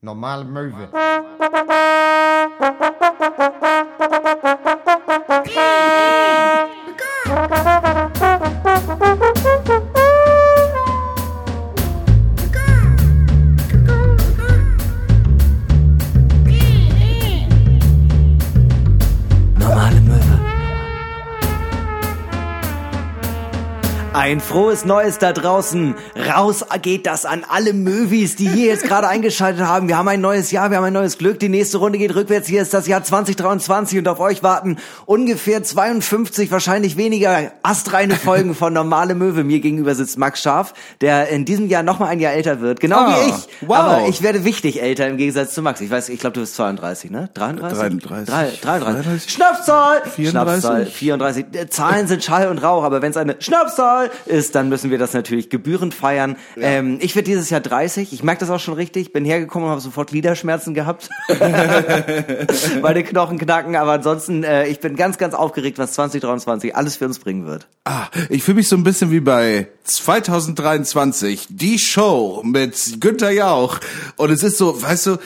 Normale Möwe. Ein frohes Neues da draußen. Raus geht das an alle Möwis, die hier jetzt gerade eingeschaltet haben. Wir haben ein neues Jahr, wir haben ein neues Glück. Die nächste Runde geht rückwärts. Hier ist das Jahr 2023 und auf euch warten ungefähr 52, wahrscheinlich weniger astreine Folgen von Normale Möwe. Mir gegenüber sitzt Max Scharf, der in diesem Jahr noch mal ein Jahr älter wird. Genau Ah, wie ich. wow. Aber ich werde wichtig älter im Gegensatz zu Max. Ich weiß, ich glaube, du bist 32, ne? 33? 33. Drei- 33. 33. Schnapszahl! 34. Schnapszahl, 34. Äh, Zahlen sind Schall und Rauch, aber wenn es eine Schnapszahl ist, dann müssen wir das natürlich gebührend feiern. Ähm, ich werde dieses Jahr 30. Ich merke das auch schon richtig. Bin hergekommen und habe sofort Gliederschmerzen gehabt. Meine Knochen knacken, aber ansonsten, äh, ich bin ganz, ganz aufgeregt, was 2023 alles für uns bringen wird. Ah, ich fühle mich so ein bisschen wie bei 2023, die Show mit Günther Jauch. Und es ist so, weißt du,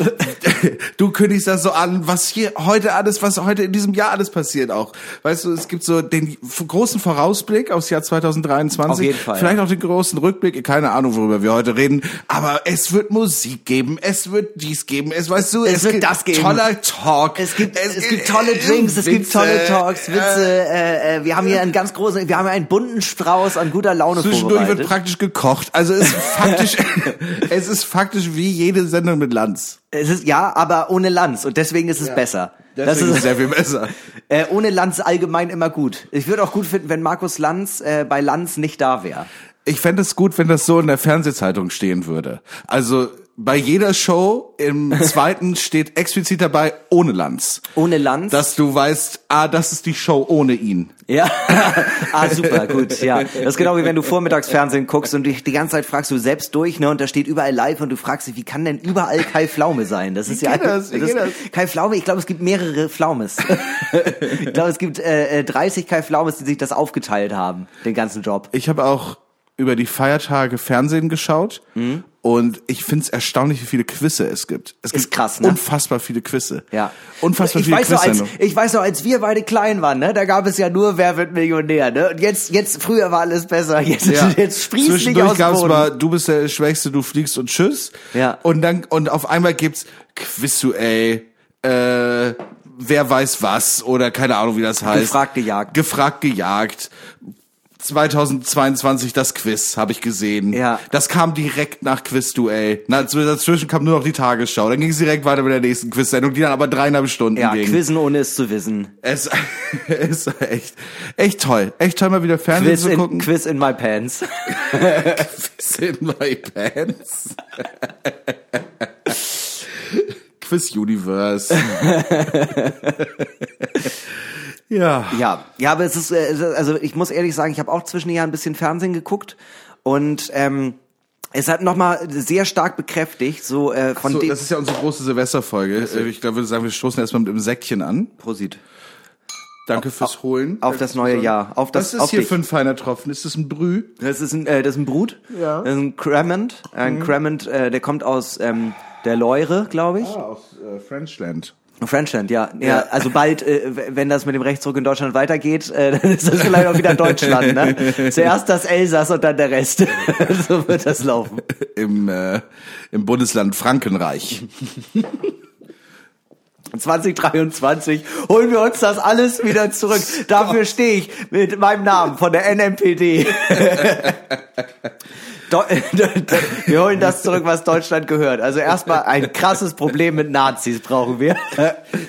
du kündigst das so an, was hier heute alles, was heute in diesem Jahr alles passiert auch. Weißt du, es gibt so den großen Vorausblick aufs Jahr 2023. Auf jeden Fall. Vielleicht auch den großen Rückblick, keine Ahnung, worüber wir heute reden. Aber es wird Musik geben, es wird dies geben, es weißt du, Es wird gibt das geben. Toller Talk. Es gibt, es, gibt tolle Drinks, es gibt tolle Talks, Witze. Äh, äh, wir haben hier einen ganz großen, wir haben hier einen bunten Strauß an guter Laune Zwischendurch wird praktisch gekocht. Also es ist faktisch, es ist faktisch wie jede Sendung mit Lanz. Es ist ja, aber ohne Lanz und deswegen ist es besser. Das Deswegen es ist sehr viel besser. äh, ohne Lanz allgemein immer gut. Ich würde auch gut finden, wenn Markus Lanz äh, bei Lanz nicht da wäre. Ich fände es gut, wenn das so in der Fernsehzeitung stehen würde. Also bei jeder Show im zweiten steht explizit dabei ohne Lanz. Ohne Lanz. Dass du weißt, ah, das ist die Show ohne ihn. ja. ah, super, gut, ja. Das ist genau wie wenn du Vormittagsfernsehen guckst und dich die ganze Zeit fragst du selbst durch, ne, und da steht überall live und du fragst dich, wie kann denn überall Kai Pflaume sein? Das ist ja geht das? Wie geht das? Kai Pflaume, ich glaube, es gibt mehrere Pflaumes. ich glaube, es gibt äh, äh, 30 Kai Pflaumes, die sich das aufgeteilt haben, den ganzen Job. Ich habe auch über die Feiertage Fernsehen geschaut und ich finde es erstaunlich, wie viele Quizze es gibt. Es Ist gibt krass, ne? unfassbar viele Quizze. Ja. Unfassbar ich viele weiß noch, als. Ich weiß noch, als wir beide klein waren, ne, da gab es ja nur Wer wird Millionär, ne? Und jetzt, jetzt, früher war alles besser. Jetzt, jetzt sprießt nicht Zwischendurch aus dem gab's mal, du bist der Schwächste, du fliegst und tschüss. Ja. Und dann, und auf einmal gibt's Quizduell, äh, wer weiß was, oder keine Ahnung, wie das heißt. Gefragt, gejagt. Gefragt, gejagt. 2022 das Quiz, habe ich gesehen. Ja. Das kam direkt nach Quizduell. Na, dazwischen kam nur noch die Tagesschau. Dann ging es direkt weiter mit der nächsten Quiz-Sendung, die dann aber dreieinhalb Stunden ja, ging. Quizzen ohne es zu wissen. Es ist echt, echt toll. Echt toll, mal wieder Fernsehen Quiz zu in, gucken. Quiz in my pants. Quiz in my pants. Quiz Universe. Ja. Ja, ja, aber es ist, äh, es ist- also ich muss ehrlich sagen, ich habe auch zwischen den Jahren ein bisschen Fernsehen geguckt und ähm, es hat nochmal sehr stark bekräftigt, so äh, von So, dem. das ist ja unsere große Silvesterfolge. Äh, Ich glaube, würde sagen, wir stoßen erstmal mit dem Säckchen an. Prosit. Danke fürs Holen. auf das neue Jahr. Auf das- Was ist auf hier dich. ein feiner Tropfen? Ist das ein Brüh? Das ist ein, äh, das ist ein Brut. Ja. Das ist ein Cremant. Ein Cremant, äh, der kommt aus ähm, der Leure, glaube ich. Ah, aus äh, Frenchland. Frenchland, ja. ja. Ja. Also bald, äh, wenn das mit dem Rechtsruck in Deutschland weitergeht, äh, dann ist das vielleicht auch wieder Deutschland. Ne? Zuerst das Elsass und dann der Rest. so wird das laufen. Im, äh, im Bundesland Frankenreich. 2023 holen wir uns das alles wieder zurück. Dafür stehe ich mit meinem Namen von der NMPD. Wir holen das zurück, was Deutschland gehört. Also erstmal ein krasses Problem mit Nazis brauchen wir.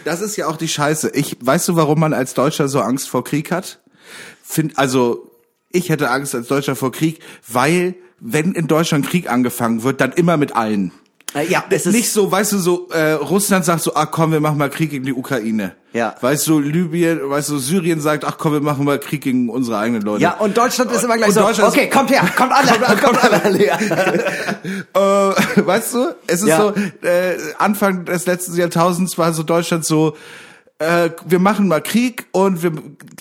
Das ist ja auch die Scheiße. Ich, weißt du, warum man als Deutscher so Angst vor Krieg hat? Find, also, ich hätte Angst als Deutscher vor Krieg, weil, wenn in Deutschland Krieg angefangen wird, dann immer mit allen. Äh, Ja, es ist Nicht so, weißt du, so, äh, Russland sagt so, ach komm, wir machen mal Krieg gegen die Ukraine. Ja. Weißt du, Libyen, weißt du, Syrien sagt, ach komm, wir machen mal Krieg gegen unsere eigenen Leute. Ja, und Deutschland ist immer gleich Und so, okay, kommt her, kommt alle, kommt, alle. Ja. äh, weißt du, es ist Ja. so, äh, Anfang des letzten Jahrtausends war so Deutschland so, äh, wir machen mal Krieg und wir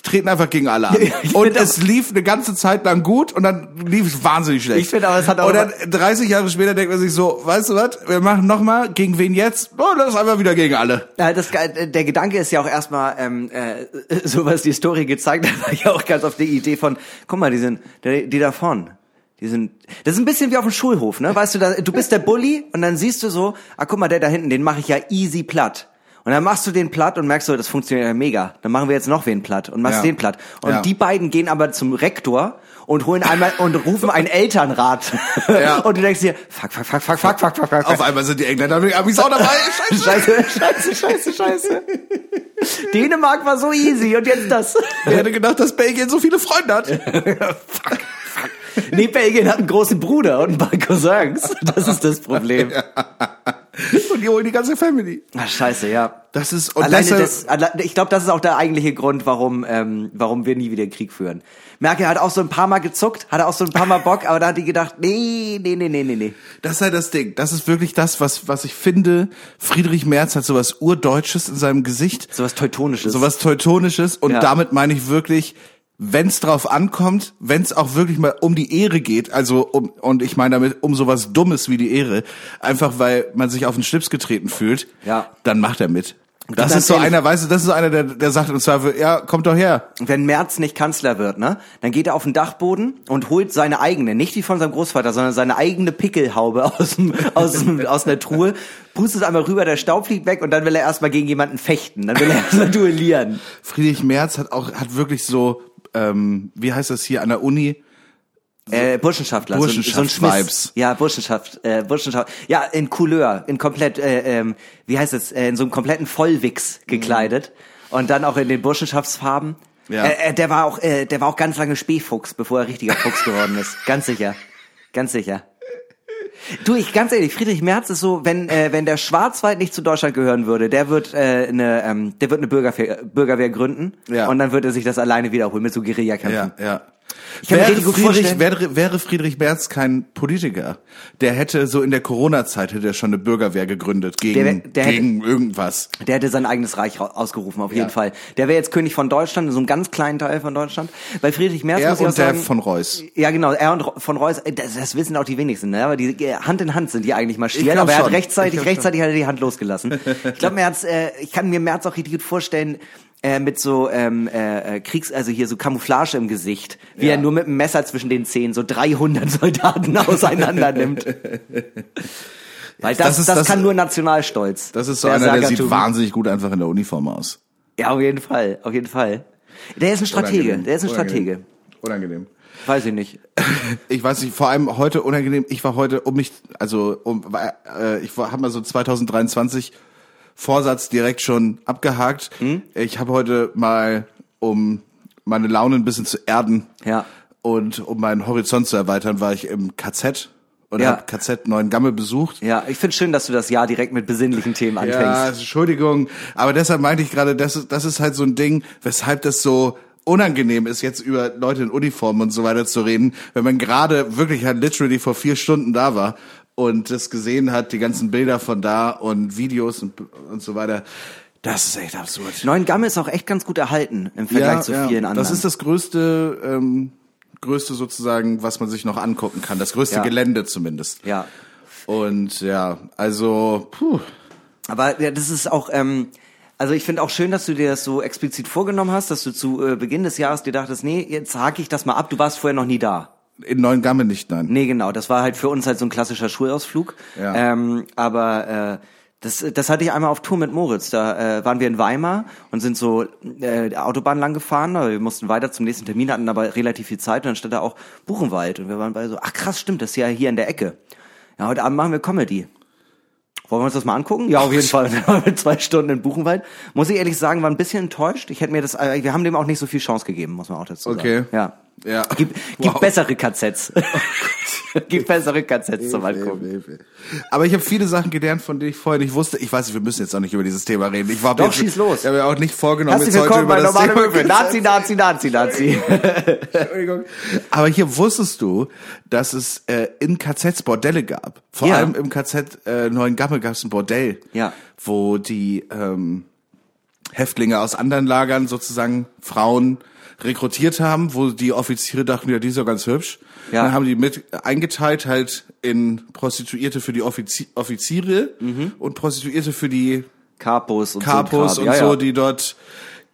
treten einfach gegen alle an. Ich und es lief eine ganze Zeit lang gut und dann lief es wahnsinnig schlecht. Ich finde aber, es hat auch Und dann 30 Jahre später denkt man sich so, weißt du was, wir machen nochmal, gegen wen jetzt? Oh, das ist einfach wieder gegen alle. Ja, das, äh, der Gedanke ist ja auch erstmal, ähm, äh, so was die Story gezeigt hat, war ja auch ganz auf die Idee von, guck mal, die sind, die, die da vorne, die sind, das ist ein bisschen wie auf dem Schulhof, ne? Weißt du, da, du bist der Bully und dann siehst du so, ah, guck mal, der da hinten, den mache ich ja easy platt. Und dann machst du den platt und merkst so, das funktioniert ja mega. Dann machen wir jetzt noch wen platt und machst Ja. den platt. Und Ja. die beiden gehen aber zum Rektor und holen einmal und rufen einen Elternrat. Ja. Und du denkst dir, fuck, fuck, fuck, fuck, fuck, fuck, fuck, fuck. Auf einmal sind die Engländer und Amis auch dabei. Scheiße. Scheiße, scheiße, scheiße, scheiße. Dänemark war so easy und jetzt das. Wer hätte gedacht, dass Belgien so viele Freunde hat? Nee, Belgien hat einen großen Bruder und ein paar Cousins. Das ist das Problem. Und die holen die ganze Family. Ach, scheiße, ja. Das ist, und Alleine das, alle- ich glaube, das ist auch der eigentliche Grund, warum, ähm, warum wir nie wieder Krieg führen. Merkel hat auch so ein paar Mal gezuckt, hatte auch so ein paar Mal Bock, aber da hat die gedacht, nee, nee, nee, nee, nee, nee. Das ist halt das Ding. Das ist wirklich das, was, was ich finde. Friedrich Merz hat sowas Urdeutsches in seinem Gesicht. Sowas Teutonisches. Sowas Teutonisches. Und Ja. damit meine ich wirklich, wenn es drauf ankommt, wenn es auch wirklich mal um die Ehre geht, also um, und ich meine damit um sowas Dummes wie die Ehre, einfach weil man sich auf den Schlips getreten fühlt, Ja. dann macht er mit. Das ist so einer, weißt du, das ist so einer, der, der sagt im Zweifel, ja, kommt doch her. Wenn Merz nicht Kanzler wird, ne, dann geht er auf den Dachboden und holt seine eigene, nicht die von seinem Großvater, sondern seine eigene Pickelhaube aus, dem, aus, dem, aus einer Truhe, pustet es einmal rüber, der Staub fliegt weg und dann will er erstmal gegen jemanden fechten. Dann will er erstmal duellieren. Friedrich Merz hat auch, hat wirklich so, ähm, wie heißt das hier an der Uni? Äh, Burschenschaftler. so ein- so ein Schmiss. Burschenschafts-Vibes. Ja, Burschenschaft, äh, Burschenschaft. Ja, in Couleur, in komplett, äh, ähm, wie heißt es, äh, in so einem kompletten Vollwix gekleidet. Und dann auch in den Burschenschaftsfarben. Ja. Äh, äh, der war auch, äh, der war auch ganz lange Spähfuchs, bevor er richtiger Fuchs geworden ist. Ganz sicher. Ganz sicher. Du, ich ganz ehrlich, Friedrich Merz ist so, wenn äh, wenn der Schwarzwald nicht zu Deutschland gehören würde, der wird äh, eine ähm, der wird eine Bürgerwehr, Bürgerwehr gründen Ja. und dann wird er sich das alleine wiederholen mit so Guerillakämpfen. Ja, ja. Wäre Friedrich, wäre, wäre Friedrich Merz kein Politiker, der hätte so in der Corona-Zeit hätte er schon eine Bürgerwehr gegründet gegen, Der der hätte- gegen irgendwas. Der hätte sein eigenes Reich ausgerufen, auf jeden Ja. Fall. Der wäre jetzt König von Deutschland, in so einem ganz kleinen Teil von Deutschland. Bei Friedrich Merz Er muss ich und der sagen, von Reus. Ja, genau, er und von Reus, äh, das, das wissen auch die wenigsten, ne? aber die äh, Hand in Hand sind die eigentlich Ich marschiert, aber er hat schon. Rechtzeitig, rechtzeitig hat er die Hand losgelassen. ich glaube, Merz, äh, ich kann mir Merz auch richtig gut vorstellen, äh, mit so ähm, äh, äh, Kriegs, also hier so Camouflage im Gesicht, wie Ja. er nur mit einem Messer zwischen den Zähnen so 300 Soldaten auseinander nimmt. Weil das, das das, ist- das- kann nur Nationalstolz. Das ist so Der einer, der sieht wahnsinnig gut einfach in der Uniform aus. Ja, auf jeden Fall, auf jeden Fall. Der ist ein Stratege, Unangenehm. der ist ein Unangenehm. Stratege. Unangenehm. Weiß ich nicht. Ich weiß nicht, vor allem heute unangenehm. Ich war heute um mich, also um, äh, ich habe mal so 2023 Vorsatz direkt schon abgehakt. Hm? Ich habe heute mal, um meine Laune ein bisschen zu erden Ja. und um meinen Horizont zu erweitern, war ich im KZ und Ja. habe KZ Neuengamme besucht. Ja, ich finde schön, dass du das Jahr direkt mit besinnlichen Themen anfängst. Ja, Entschuldigung, aber deshalb meinte ich gerade, das ist, das ist halt so ein Ding, weshalb das so unangenehm ist, jetzt über Leute in Uniform und so weiter zu reden, wenn man gerade wirklich halt literally vor vier Stunden da war und das gesehen hat, die ganzen Bilder von da und Videos und, und so weiter. Das ist echt absurd. Neuengamme ist auch echt ganz gut erhalten im Vergleich zu vielen anderen. Das ist das größte, ähm, größte sozusagen, was man sich noch angucken kann. Das größte Ja. Gelände zumindest. ja. Und ja, also, puh. Aber ja, das ist auch, ähm, also ich finde auch schön, dass du dir das so explizit vorgenommen hast, dass du zu äh, Beginn des Jahres dir dachtest, nee, jetzt hake ich das mal ab, du warst vorher noch nie da. In Neuengamme nicht, nein. Nee, genau, das war halt für uns halt so ein klassischer Schulausflug. Ja. Ähm, aber äh, das, das hatte ich einmal auf Tour mit Moritz. Da äh, waren wir in Weimar und sind so äh, Autobahn lang gefahren. aber Wir mussten weiter zum nächsten Termin, hatten aber relativ viel Zeit und dann stand da auch Buchenwald. Und wir waren bei so, ach krass, stimmt, das ist ja hier in der Ecke. Ja, heute Abend machen wir Comedy. Wollen wir uns das mal angucken? Ja, auf jeden Fall. Zwei Stunden in Buchenwald. Muss ich ehrlich sagen, war ein bisschen enttäuscht. Ich hätte mir das, äh, wir haben dem auch nicht so viel Chance gegeben, muss man auch dazu sagen. Okay. Ja. Ja. Gibt, gibt Wow. bessere KZs. gibt bessere KZs zum Angucken. Aber ich habe viele Sachen gelernt, von denen ich vorher nicht wusste. Ich weiß nicht, wir müssen jetzt auch nicht über dieses Thema reden. Ich war Doch, jetzt, schieß los. Ich habe ja auch nicht vorgenommen, Herzlich jetzt heute über das Thema Möbel. Nazi, Nazi, Nazi, Nazi. Entschuldigung. Aber hier wusstest du, dass es äh, in KZs Bordelle gab. Vor Ja. allem im KZ äh, Neuengamme gab es ein Bordell, Ja. wo die ähm, Häftlinge aus anderen Lagern sozusagen Frauen rekrutiert haben, wo die Offiziere dachten, ja, die ist ja ganz hübsch. Ja. Dann haben die mit eingeteilt halt in Prostituierte für die Offizi Offiziere und Prostituierte für die Capos und Kapos so. und so, ja, ja. die dort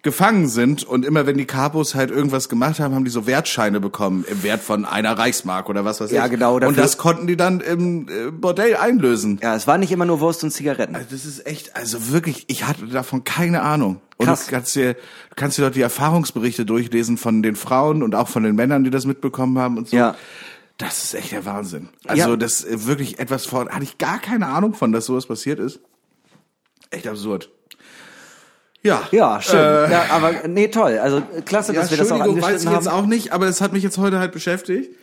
gefangen sind. Und immer wenn die Kapos halt irgendwas gemacht haben, haben die so Wertscheine bekommen im Wert von einer Reichsmark oder was weiß Ja, ich. genau, Und dafür- das konnten die dann im äh, Bordell einlösen. Ja, es war nicht immer nur Wurst und Zigaretten. Also das ist echt, also wirklich, ich hatte davon keine Ahnung. Und Krass. du kannst dir, du kannst dir dort die Erfahrungsberichte durchlesen von den Frauen und auch von den Männern, die das mitbekommen haben und so. Ja. Das ist echt der Wahnsinn. Also Ja. das ist wirklich etwas von, hatte ich gar keine Ahnung von, dass sowas passiert ist. Echt absurd. Ja. Ja, schön. Äh, ja, aber nee, toll. Also klasse, ja, dass wir das auch Entschuldigung, weiß ich angeschnitten jetzt haben. auch nicht, aber das hat mich jetzt heute halt beschäftigt.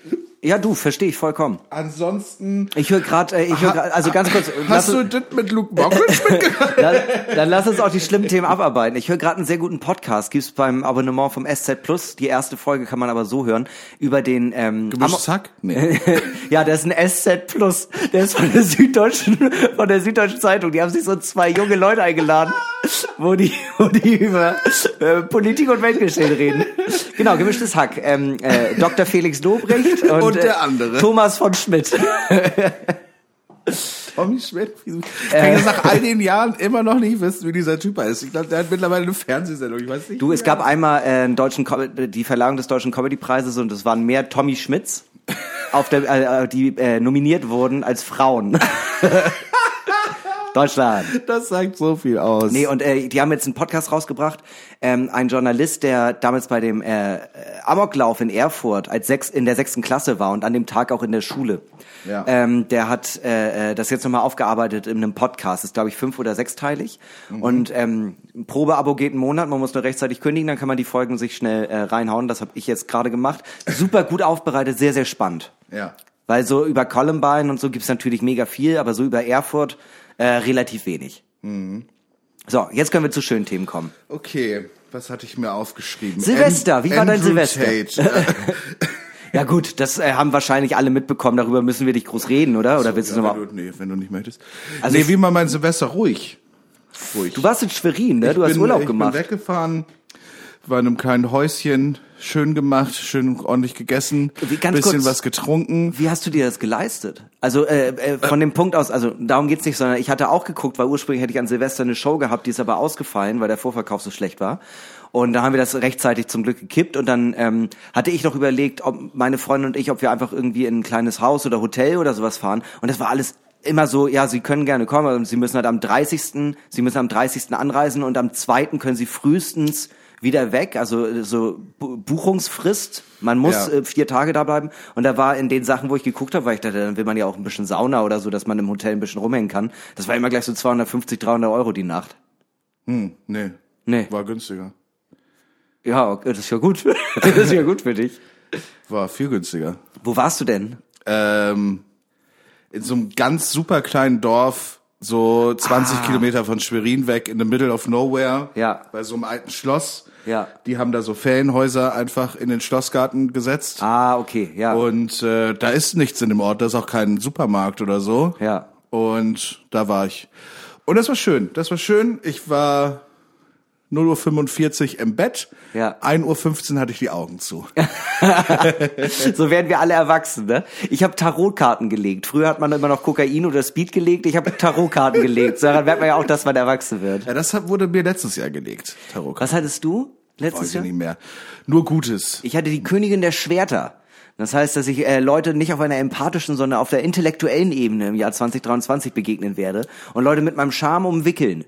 Ja, du, verstehe ich vollkommen. Ansonsten. Ich höre gerade, äh, ich höre also ganz kurz, Hast du das mit Luke Mockridge mitgehört? dann, dann lass uns auch die schlimmen Themen abarbeiten. Ich höre gerade einen sehr guten Podcast, gibt's beim Abonnement vom SZ Plus. Die erste Folge kann man aber so hören über den ähm, Gemischtes Hack? Nee. ja, das ist ein SZ Plus. Der ist von der Süddeutschen, von der Süddeutschen Zeitung. Die haben sich so zwei junge Leute eingeladen, wo die, wo die über äh, Politik und Weltgeschehen reden. Genau, gemischtes Hack. Ähm, äh, Dr. Felix Dobrecht und, Und der äh, andere. Thomas von Schmidt. Tommy Schmidt? Wieso- Ich kann jetzt nach all den Jahren immer noch nicht wissen, wie dieser Typ heißt. Ich glaube, der hat mittlerweile eine Fernsehsendung. Ich weiß nicht. Du, es gab einmal äh, einen deutschen Com die Verleihung des deutschen Comedy-Preises und es waren mehr Tommy Schmidts auf der, äh, die äh, nominiert wurden als Frauen. Deutschland. Das sagt so viel aus. Nee, und äh, die haben jetzt einen Podcast rausgebracht. Ähm, ein Journalist, der damals bei dem äh, äh, Amoklauf in Erfurt als sechs, in der sechsten Klasse war und an dem Tag auch in der Schule. Ja. Ähm, der hat äh, äh, das jetzt nochmal aufgearbeitet in einem Podcast. ist, glaube ich, fünf- oder sechsteilig. Und ähm, Probeabo geht einen Monat, man muss nur rechtzeitig kündigen, dann kann man die Folgen sich schnell äh, reinhauen. Das habe ich jetzt gerade gemacht. Super gut aufbereitet, sehr, sehr spannend. Ja. Weil so über Columbine und so gibt's natürlich mega viel, aber so über Erfurt äh, relativ wenig. So, jetzt können wir zu schönen Themen kommen. Okay, was hatte ich mir aufgeschrieben? Silvester, wie war dein Silvester? Ja gut, das äh, haben wahrscheinlich alle mitbekommen, darüber müssen wir nicht groß reden, oder? Oder willst du ja, nochmal... du, nee, wenn du nicht möchtest. Also nee, ich- wie man mein Silvester ruhig. Ruhig. Du warst in Schwerin, ne? Du hast bin, Urlaub ich gemacht. bin weggefahren, war in einem kleinen Häuschen, schön gemacht, schön ordentlich gegessen, Wie, bisschen kurz. was getrunken. Wie hast du dir das geleistet? Also äh, äh, von dem Punkt aus, also darum geht's nicht, sondern ich hatte auch geguckt, weil ursprünglich hätte ich an Silvester eine Show gehabt, die ist aber ausgefallen, weil der Vorverkauf so schlecht war. Und da haben wir das rechtzeitig zum Glück gekippt und dann ähm, hatte ich noch überlegt, ob meine Freundin und ich, ob wir einfach irgendwie in ein kleines Haus oder Hotel oder sowas fahren. Und das war alles immer so, ja, sie können gerne kommen, aber sie müssen halt am 30. Sie müssen am 30. anreisen und am 2. können sie frühestens wieder weg, also äh, so Bu- Buchungsfrist. Man muss Ja. äh, vier Tage da bleiben. Und da war in den Sachen, wo ich geguckt habe, weil ich dachte, dann will man ja auch ein bisschen Sauna oder so, dass man im Hotel ein bisschen rumhängen kann. Das war immer gleich so 250, 300 Euro die Nacht. Hm, nee. Nee. War günstiger. Ja, okay, das ist ja gut. das ist ja gut für dich. War viel günstiger. Wo warst du denn? Ähm, in so einem ganz super kleinen Dorf, so 20 Ah. Kilometer von Schwerin weg, in the middle of nowhere. Ja. Bei so einem alten Schloss. Ja. Die haben da so Ferienhäuser einfach in den Schlossgarten gesetzt. Ah, okay, ja. Und äh, da ist nichts in dem Ort, da ist auch kein Supermarkt oder so. Ja. Und da war ich. Und das war schön. Das war schön. Ich war 0.45 Uhr im Bett. Ja. 1.15 Uhr hatte ich die Augen zu. So werden wir alle erwachsen, ne? Ich habe Tarotkarten gelegt. Früher hat man immer noch Kokain oder Speed gelegt. Ich habe Tarotkarten gelegt. So, Daran merkt man ja auch, dass man erwachsen wird. Ja, das wurde mir letztes Jahr gelegt, Tarot. Was hattest du letztes Weiß ich Jahr? nicht mehr. Nur Gutes. Ich hatte die Königin der Schwerter. Das heißt, dass ich äh, Leute nicht auf einer empathischen, sondern auf der intellektuellen Ebene im Jahr 2023 begegnen werde und Leute mit meinem Charme umwickeln.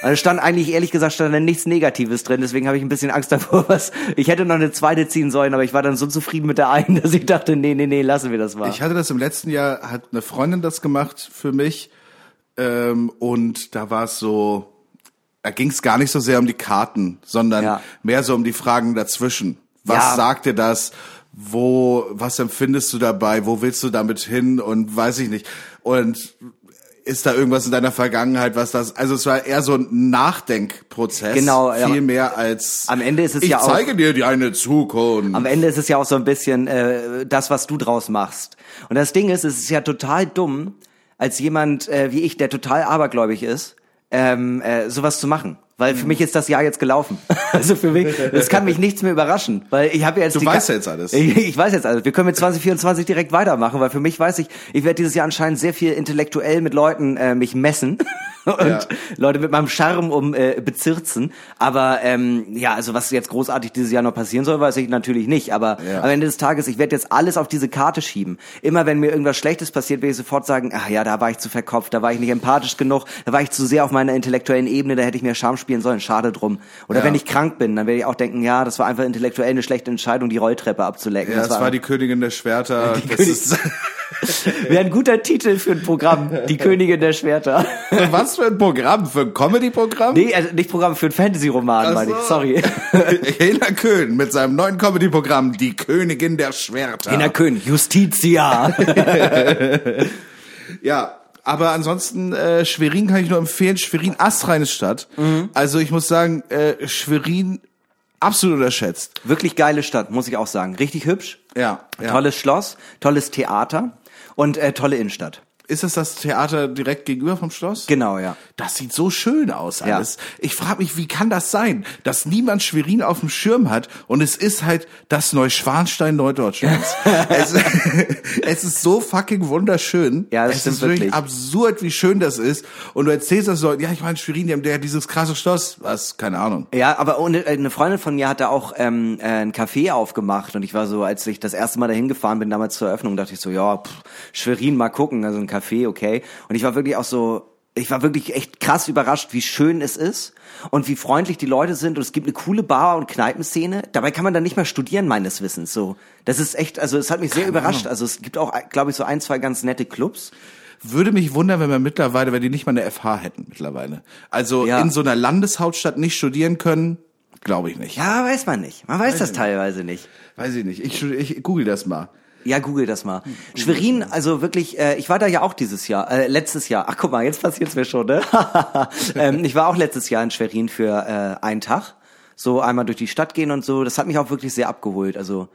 Also stand eigentlich, ehrlich gesagt, stand da nichts Negatives drin, deswegen habe ich ein bisschen Angst davor, was. Ich hätte noch eine zweite ziehen sollen, aber ich war dann so zufrieden mit der einen, dass ich dachte, nee, nee, nee, lassen wir das mal. Ich hatte das im letzten Jahr, hat eine Freundin das gemacht für mich. Ähm, und da war es so, da ging es gar nicht so sehr um die Karten, sondern Ja. mehr so um die Fragen dazwischen. Was Ja. sagt dir das? Wo, was empfindest du dabei? Wo willst du damit hin? Und weiß ich nicht. Und ist da irgendwas in deiner Vergangenheit, was das, also es war eher so ein Nachdenkprozess. Genau, ja. Viel mehr als, Am Ende ist es ich ja auch- zeige dir die eine Zukunft. Am Ende ist es ja auch so ein bisschen äh, das, was du draus machst. Und das Ding ist, es ist ja total dumm, als jemand äh, wie ich, der total abergläubig ist, ähm, äh, sowas zu machen. Weil für mich ist das Jahr jetzt gelaufen. Also für mich, es kann mich nichts mehr überraschen, weil ich habe jetzt Du weißt ja jetzt alles. Ich, ich weiß jetzt alles. Wir können mit 2024 direkt weitermachen, weil für mich weiß ich, ich werde dieses Jahr anscheinend sehr viel intellektuell mit Leuten äh, mich messen und Ja. Leute mit meinem Charme um äh, bezirzen. Aber ähm, ja, also was jetzt großartig dieses Jahr noch passieren soll, weiß ich natürlich nicht. Aber Ja. am Ende des Tages, ich werde jetzt alles auf diese Karte schieben. Immer wenn mir irgendwas Schlechtes passiert, werde ich sofort sagen, ach ja, da war ich zu verkopft, da war ich nicht empathisch genug, da war ich zu sehr auf meiner intellektuellen Ebene, da hätte ich mehr Charme spielen sollen, schade drum. Oder Ja. wenn ich krank bin, dann werde ich auch denken, ja, das war einfach intellektuell eine schlechte Entscheidung, die Rolltreppe abzulecken. Ja, das war die Königin der Schwerter. Das Wäre ein guter Titel für ein Programm, die Königin der Schwerter. was für ein Programm? Für ein Comedy-Programm? Nee, also nicht Programm für ein Fantasy-Roman, meine ich, so. sorry. Hela Köhn mit seinem neuen Comedy-Programm Die Königin der Schwerter. Hena Köhn, Justitia. Ja, aber ansonsten äh, Schwerin kann ich nur empfehlen. Schwerin astreine Stadt. Mhm. Also ich muss sagen, äh, Schwerin absolut unterschätzt. Wirklich geile Stadt, muss ich auch sagen. Richtig hübsch. Ja, ja. Tolles Schloss, tolles Theater und äh, tolle Innenstadt. Ist das das Theater direkt gegenüber vom Schloss? Genau, ja. Das sieht so schön aus Ja. alles. Ich frage mich, wie kann das sein, dass niemand Schwerin auf dem Schirm hat und es ist halt das Neuschwanstein Norddeutschlands. es, es ist so fucking wunderschön. Ja, das es stimmt ist wirklich wirklich. absurd, wie schön das ist. Und du erzählst das Leuten, ja, ich meine Schwerin, die haben der dieses krasse Schloss. Was? Keine Ahnung. Ja, aber äh, eine Freundin von mir hat da auch ähm, äh, ein Café aufgemacht und ich war so, als ich das erste Mal dahin gefahren bin, damals zur Eröffnung, dachte ich so, ja, pff, Schwerin mal gucken, also ein Café, okay. Und ich war wirklich auch so, ich war wirklich echt krass überrascht, wie schön es ist und wie freundlich die Leute sind und es gibt eine coole Bar- und Kneipenszene. Dabei kann man dann nicht mal studieren, meines Wissens, so. Das ist echt, also es hat mich sehr überrascht. Also es gibt auch, glaube ich, so ein, zwei ganz nette Clubs. Würde mich wundern, wenn wir mittlerweile, wenn die nicht mal eine FH hätten mittlerweile. Also Ja. in so einer Landeshauptstadt nicht studieren können, glaube ich nicht. Ja, weiß man nicht. Man weiß das teilweise nicht. Weiß ich nicht. Ich, ich google das mal. Ja, google das mal. Schwerin, also wirklich, äh, ich war da ja auch dieses Jahr, äh, letztes Jahr. Ach guck mal, jetzt passiert's mir schon, ne? ähm, ich war auch letztes Jahr in Schwerin für äh, einen Tag. So einmal durch die Stadt gehen und so. Das hat mich auch wirklich sehr abgeholt. Also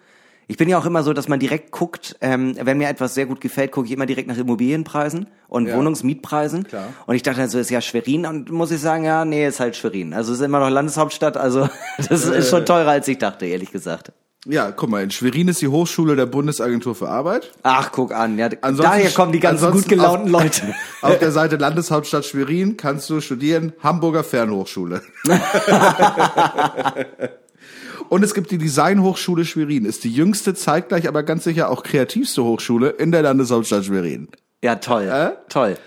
ich bin ja auch immer so, dass man direkt guckt, ähm, wenn mir etwas sehr gut gefällt, gucke ich immer direkt nach Immobilienpreisen und Ja. Wohnungsmietpreisen. Klar. Und ich dachte also, ist ja Schwerin und muss ich sagen, ja, nee, ist halt Schwerin. Also es ist immer noch Landeshauptstadt, also das ist schon teurer als ich dachte, ehrlich gesagt. Ja, guck mal, in Schwerin ist die Hochschule der Bundesagentur für Arbeit. Ach, guck an, ja, Ansonsten- daher kommen die ganzen gut gelaunten auf- Leute. Auf der Seite Landeshauptstadt Schwerin kannst du studieren, Hamburger Fernhochschule. Und es gibt die Designhochschule Schwerin, ist die jüngste, zeitgleich aber ganz sicher auch kreativste Hochschule in der Landeshauptstadt Schwerin. Ja, toll. Äh? Toll.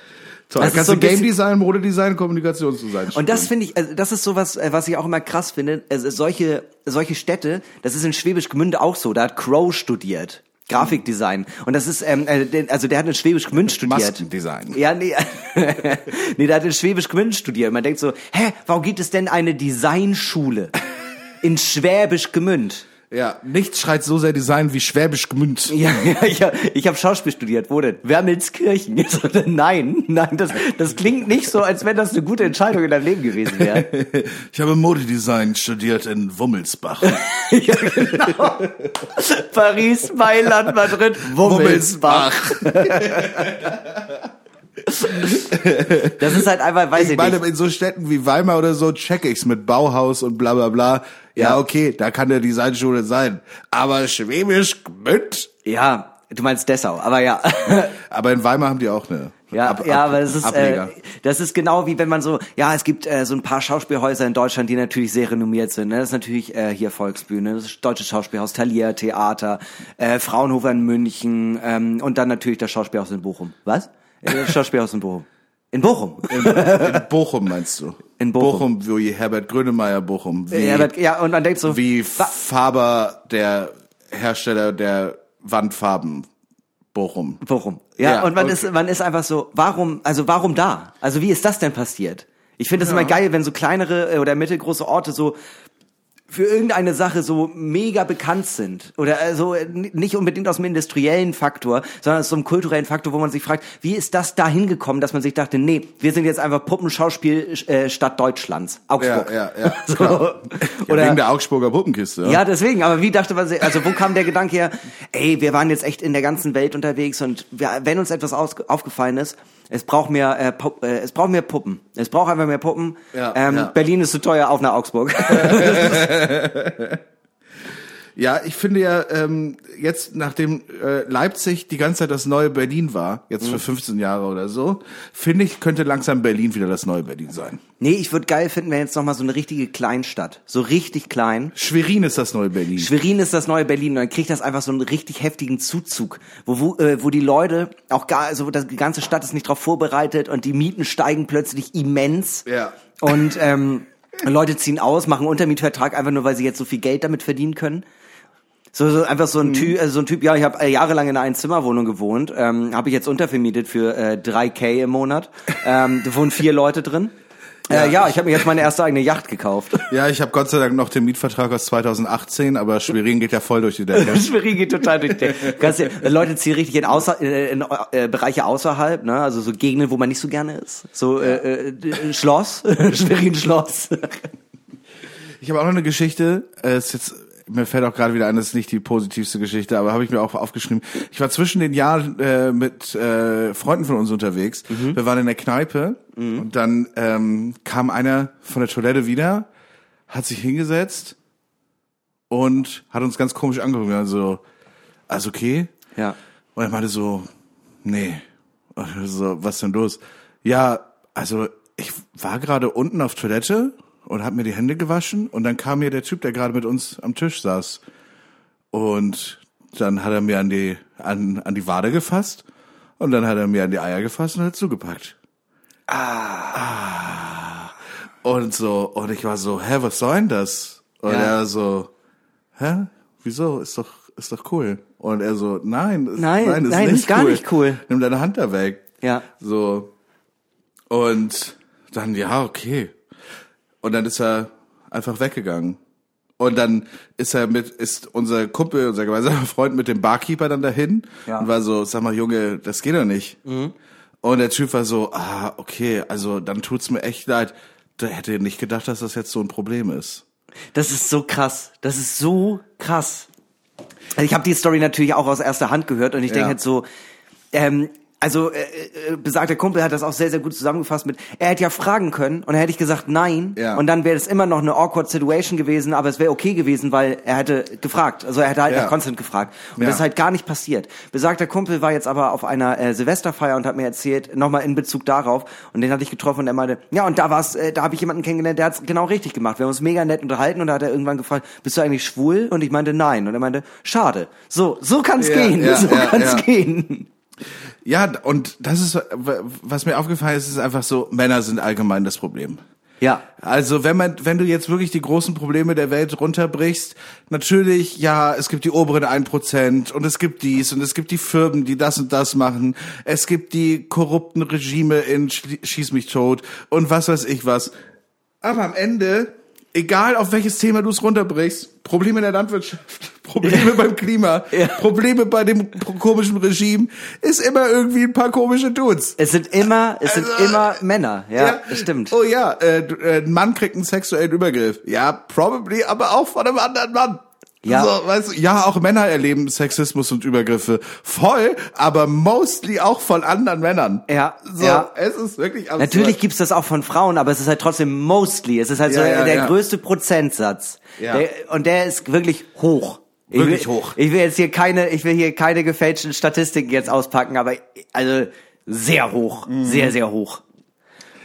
Toll, Das kannst so du Game Design, Modedesign, Kommunikationsdesign Und das finde ich, also das ist sowas, äh, was ich auch immer krass finde. Also solche, solche Städte, das ist in Schwäbisch Gmünd auch so. Da hat Crow studiert. Grafikdesign. Und das ist, ähm, äh, also der hat in Schwäbisch Gmünd studiert. Maskendesign. Ja, nee, nee, der hat in Schwäbisch Gmünd studiert. Man denkt so, hä, warum gibt es denn eine Designschule in Schwäbisch Gmünd? Ja, nichts schreit so sehr Design wie Schwäbisch Gmünd. Ja, ja ich habe ich hab Schauspiel studiert. Wo denn? Wermelskirchen. So, nein, nein, das, das klingt nicht so, als wenn das eine gute Entscheidung in deinem Leben gewesen wäre. Ich habe Modedesign studiert in Wummelsbach. ja, genau. Paris, Mailand, Madrid, Wummelsbach. Das ist halt einfach, weiß ich, Ich meine, nicht. in so Städten wie Weimar oder so check ich's mit Bauhaus und bla bla bla. Ja, okay, da kann der Designschule sein. Aber Schwäbisch Gmünd? Ja, du meinst Dessau, aber ja. Aber in Weimar haben die auch eine. Ja, Ab- ja, Ab- aber es ist, äh, das ist genau wie wenn man so, ja, es gibt äh, so ein paar Schauspielhäuser in Deutschland, die natürlich sehr renommiert sind. Ne? Das ist natürlich äh, hier Volksbühne, das ist Deutsche Schauspielhaus, Thalia Theater, äh, Fraunhofer in München ähm, und dann natürlich das Schauspielhaus in Bochum. Was? Äh, Das Schauspielhaus in Bochum. In Bochum. in Bochum meinst du? In Bochum. Bochum, wie Herbert Grönemeyer Bochum. Wie, ja, aber- ja, und man denkt so, wie Faber, der Hersteller der Wandfarben Bochum. Bochum. Ja, Ja, und man okay. ist, man ist einfach so, warum, also warum da? Also wie ist das denn passiert? Ich finde das immer geil, wenn so kleinere äh, oder mittelgroße Orte so für irgendeine Sache so mega bekannt sind oder also nicht unbedingt aus dem industriellen Faktor, sondern aus so einem kulturellen Faktor, wo man sich fragt, wie ist das da hingekommen, dass man sich dachte, nee, wir sind jetzt einfach Puppenschauspielstadt äh, Stadt Deutschlands, Augsburg. Ja, ja, ja, so. Ja, Oder wegen der Augsburger Puppenkiste. ja, deswegen, aber wie dachte man sich, also wo kam der Gedanke her, ey, wir waren jetzt echt in der ganzen Welt unterwegs und wir, wenn uns etwas aus, aufgefallen ist, Es braucht mehr, äh, Pup, äh, es braucht mehr Puppen. Es braucht einfach mehr Puppen. Ja, ähm, ja. Berlin ist zu teuer, auf nach Augsburg. Ja, ich finde ja, ähm, jetzt nachdem äh, Leipzig die ganze Zeit das neue Berlin war, jetzt für 15 Jahre oder so, finde ich, könnte langsam Berlin wieder das neue Berlin sein. nee, ich würde geil finden, wenn jetzt noch mal so eine richtige Kleinstadt. So richtig klein. Schwerin ist das neue Berlin. Schwerin ist das neue Berlin und dann kriegt das einfach so einen richtig heftigen Zuzug, wo, wo, äh, wo die Leute auch gar, also das, die ganze Stadt ist nicht darauf vorbereitet und die Mieten steigen plötzlich immens. Ja. Und ähm, Leute ziehen aus, machen einen Untermietvertrag einfach nur, weil sie jetzt so viel Geld damit verdienen können. So, so einfach so ein Typ, also so ein Typ, ja, ich habe äh, jahrelang in einer Einzimmerwohnung gewohnt, ähm, habe ich jetzt untervermietet für äh, 3K im Monat. Ähm, da wohnen vier Leute drin. Äh, ja, ich habe mir jetzt meine erste eigene Yacht gekauft. Ja, ich habe Gott sei Dank noch den Mietvertrag aus 2018, aber Schwerin geht ja voll durch die Decke. Schwerin geht total durch die Kannst ja, Leute ziehen richtig in, außer, äh, in äh, Bereiche außerhalb, ne? also so Gegenden, wo man nicht so gerne ist. So äh, äh, Schloss, Schwerin Schloss. Ich habe auch noch eine Geschichte, äh, ist jetzt mir fällt auch gerade wieder ein, das ist nicht die positivste Geschichte, aber habe ich mir auch aufgeschrieben. Ich war zwischen den Jahren äh, mit äh, Freunden von uns unterwegs. Wir waren in der Kneipe und dann ähm, kam einer von der Toilette wieder, hat sich hingesetzt und hat uns ganz komisch angeguckt. Also, alles okay? Ja. Und er meinte so, nee. Und so, was denn los? Ja, also ich war gerade unten auf Toilette und habe mir die Hände gewaschen und dann kam mir der Typ, der gerade mit uns am Tisch saß. Und dann hat er mir an die, an, an die Wade gefasst und dann hat er mir an die Eier gefasst und hat zugepackt. Ah. Und so, und ich war so, hä, was soll denn das? Und Ja. er so, hä? Wieso? Ist doch, ist doch cool. Und er so, nein, ist, Nein, nein, ist, nein, nicht ist gar cool. nicht cool. Nimm deine Hand da weg. Ja. So. Und dann, ja, okay. Und dann ist er einfach weggegangen. Und dann ist er mit, ist unser Kumpel, unser gemeinsamer Freund mit dem Barkeeper dann dahin Ja. und war so, sag mal, Junge, das geht doch nicht. Und der Typ war so, ah, okay, also dann tut's mir echt leid. Der hätte nicht gedacht, dass das jetzt so ein Problem ist. Das ist so krass. Das ist so krass. Also Ich habe die Story natürlich auch aus erster Hand gehört und ich denke Ja. jetzt so, ähm, also äh, äh, besagter Kumpel hat das auch sehr, sehr gut zusammengefasst mit, er hätte ja fragen können und dann hätte ich gesagt nein Ja. und dann wäre es immer noch eine awkward Situation gewesen, aber es wäre okay gewesen, weil er hätte gefragt, also er hätte halt Ja. nach Constant gefragt und Ja. das ist halt gar nicht passiert. Besagter Kumpel war jetzt aber auf einer äh, Silvesterfeier und hat mir erzählt, nochmal in Bezug darauf und den hatte ich getroffen und er meinte, ja und da war's, äh, da habe ich jemanden kennengelernt, der hat's genau richtig gemacht. Wir haben uns mega nett unterhalten und da hat er irgendwann gefragt, bist du eigentlich schwul? Und ich meinte nein und er meinte, schade. So, so kann's Ja, gehen, so kann's gehen. Ja, und das ist, was mir aufgefallen ist, ist einfach so, Männer sind allgemein das Problem. Ja. Also wenn man, wenn du jetzt wirklich die großen Probleme der Welt runterbrichst, natürlich, ja, es gibt die oberen 1% und es gibt dies und es gibt die Firmen, die das und das machen. Es gibt die korrupten Regime in Schieß mich tot und was weiß ich was. Aber am Ende, egal auf welches Thema du es runterbrichst, Probleme in der Landwirtschaft, Probleme beim Klima, Ja. Probleme bei dem komischen Regime, ist immer irgendwie ein paar komische Dudes. Es sind immer, es sind Also, immer Männer. Ja, das stimmt. Oh ja, äh, äh, ein Mann kriegt einen sexuellen Übergriff. Ja, probably, aber auch von einem anderen Mann. Ja. So, weißt du, ja, auch Männer erleben Sexismus und Übergriffe. Voll, aber mostly auch von anderen Männern. Ja, So, ja. es ist wirklich absurd. Natürlich gibt's das auch von Frauen, aber es ist halt trotzdem mostly. Es ist halt so Ja, ja, der ja. größte Prozentsatz. Ja. Der, und der ist wirklich hoch. Ich Wirklich will, hoch. Ich will jetzt hier keine, ich will hier keine gefälschten Statistiken jetzt auspacken, aber also sehr hoch, Mhm. sehr sehr hoch.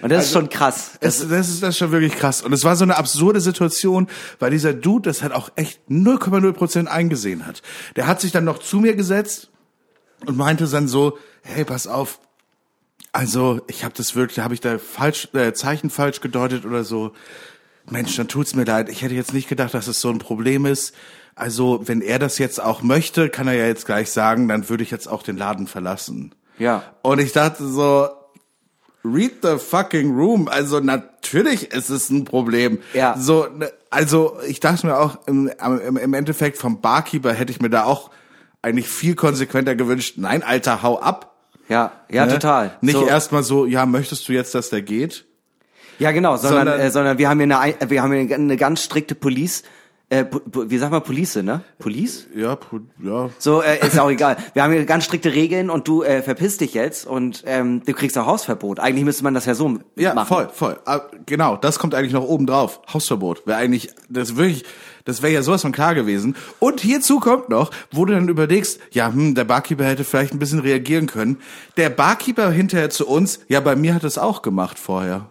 Und das ist schon krass. Das, Das, das, ist, das ist schon wirklich krass. Und es war so eine absurde Situation, weil dieser Dude das halt auch echt 0,0% eingesehen hat. Der hat sich dann noch zu mir gesetzt und meinte dann so, hey, pass auf, also ich habe das wirklich, habe ich da falsch, äh, Zeichen falsch gedeutet oder so. Mensch, dann tut's mir leid. Ich hätte jetzt nicht gedacht, dass es so ein Problem ist. Also wenn er das jetzt auch möchte, kann er ja jetzt gleich sagen, dann würde ich jetzt auch den Laden verlassen. ja. Und ich dachte so, read the fucking room. Also natürlich ist es ein Problem. Ja. So, ne, also ich dachte mir auch, im, im, Endeffekt vom Barkeeper hätte ich mir da auch eigentlich viel konsequenter gewünscht. Nein, Alter, hau ab. Ja, ja, Ne? total. Nicht so, erstmal so, ja, möchtest du jetzt, dass der geht? Ja, genau, sondern, sondern- äh, sondern wir haben hier eine, Ein- wir haben hier eine ganz strikte Police äh, wie sagt man Police, ne? Police? Ja, ja. So, äh, ist auch egal. Wir haben hier ganz strikte Regeln und du äh, verpisst dich jetzt und ähm, du kriegst auch Hausverbot. Eigentlich müsste man das ja so Ja, machen. voll, voll. Ah, Genau, das kommt eigentlich noch oben drauf. Hausverbot. Wäre eigentlich, das wirklich, das wäre ja sowas von klar gewesen. Und hierzu kommt noch, wo du dann überlegst, ja, hm, der Barkeeper hätte vielleicht ein bisschen reagieren können. Der Barkeeper hinterher zu uns, ja, bei mir hat es auch gemacht vorher.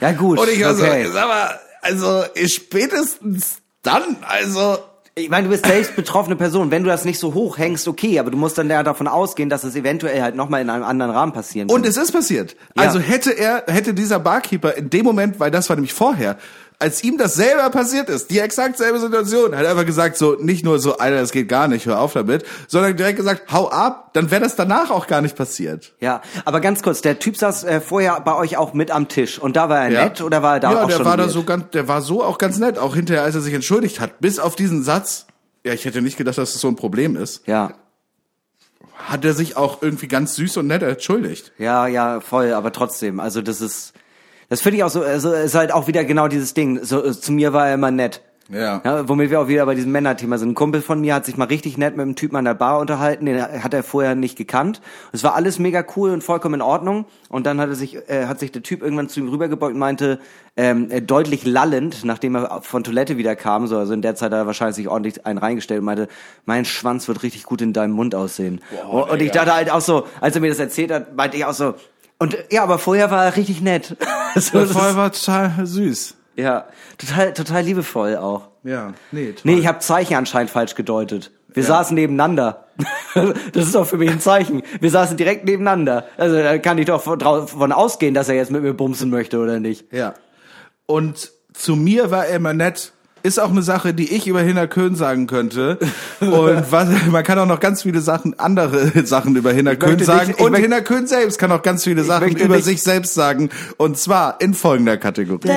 Ja gut, Und ich also, okay. sag mal, also spätestens dann, also Ich meine, du bist selbst betroffene Person. Wenn du das nicht so hoch hängst, okay, aber du musst dann ja davon ausgehen, dass es eventuell halt nochmal in einem anderen Rahmen passieren kann. Und es ist passiert. Ja. Also hätte er, hätte dieser Barkeeper in dem Moment, weil das war nämlich vorher, als ihm das selber passiert ist, die exakt selbe Situation, hat er einfach gesagt, so, nicht nur so, Alter, das geht gar nicht, hör auf damit, sondern direkt gesagt, hau ab, dann wäre das danach auch gar nicht passiert. ja, aber ganz kurz, der Typ saß äh, vorher bei euch auch mit am Tisch und da war er Ja. nett oder war er da ja, auch der schon war da so ganz, der war so auch ganz nett, auch hinterher, als er sich entschuldigt hat, bis auf diesen Satz, ja, ich hätte nicht gedacht, dass das so ein Problem ist, Ja, hat er sich auch irgendwie ganz süß und nett entschuldigt. ja, ja, voll, aber trotzdem, also das ist, das finde ich auch so, also ist halt auch wieder genau dieses Ding. So, äh, zu mir war er immer nett. Ja. Ja, womit wir auch wieder bei diesem Männerthema sind. Ein Kumpel von mir hat sich mal richtig nett mit einem Typen an der Bar unterhalten, den hat er vorher nicht gekannt. Es war alles mega cool und vollkommen in Ordnung. Und dann hat er sich, äh, hat sich der Typ irgendwann zu ihm rübergebeugt und meinte, ähm, äh, deutlich lallend, nachdem er von Toilette wieder kam, so, also in der Zeit hat er wahrscheinlich sich ordentlich einen reingestellt und meinte, mein Schwanz wird richtig gut in deinem Mund aussehen. und, und ich dachte halt auch so, als er mir das erzählt hat, meinte ich auch so, und ja, aber vorher war er richtig nett. so, ist, war total süß. ja, total, total liebevoll auch. Ja, nee, total. Nee, ich habe Zeichen anscheinend falsch gedeutet. Wir saßen nebeneinander. das ist doch für mich ein Zeichen. Wir saßen direkt nebeneinander. Also da kann ich doch von ausgehen, dass er jetzt mit mir bumsen möchte oder nicht. Ja. Und zu mir war er immer nett. Ist auch eine Sache, die ich über Hinnerkön sagen könnte. Und was, man kann auch noch ganz viele Sachen, andere Sachen über Hinnerkön sagen. nicht- ich und Hinnerkön selbst kann auch ganz viele Sachen über nicht- sich selbst sagen. Und zwar in folgender Kategorie.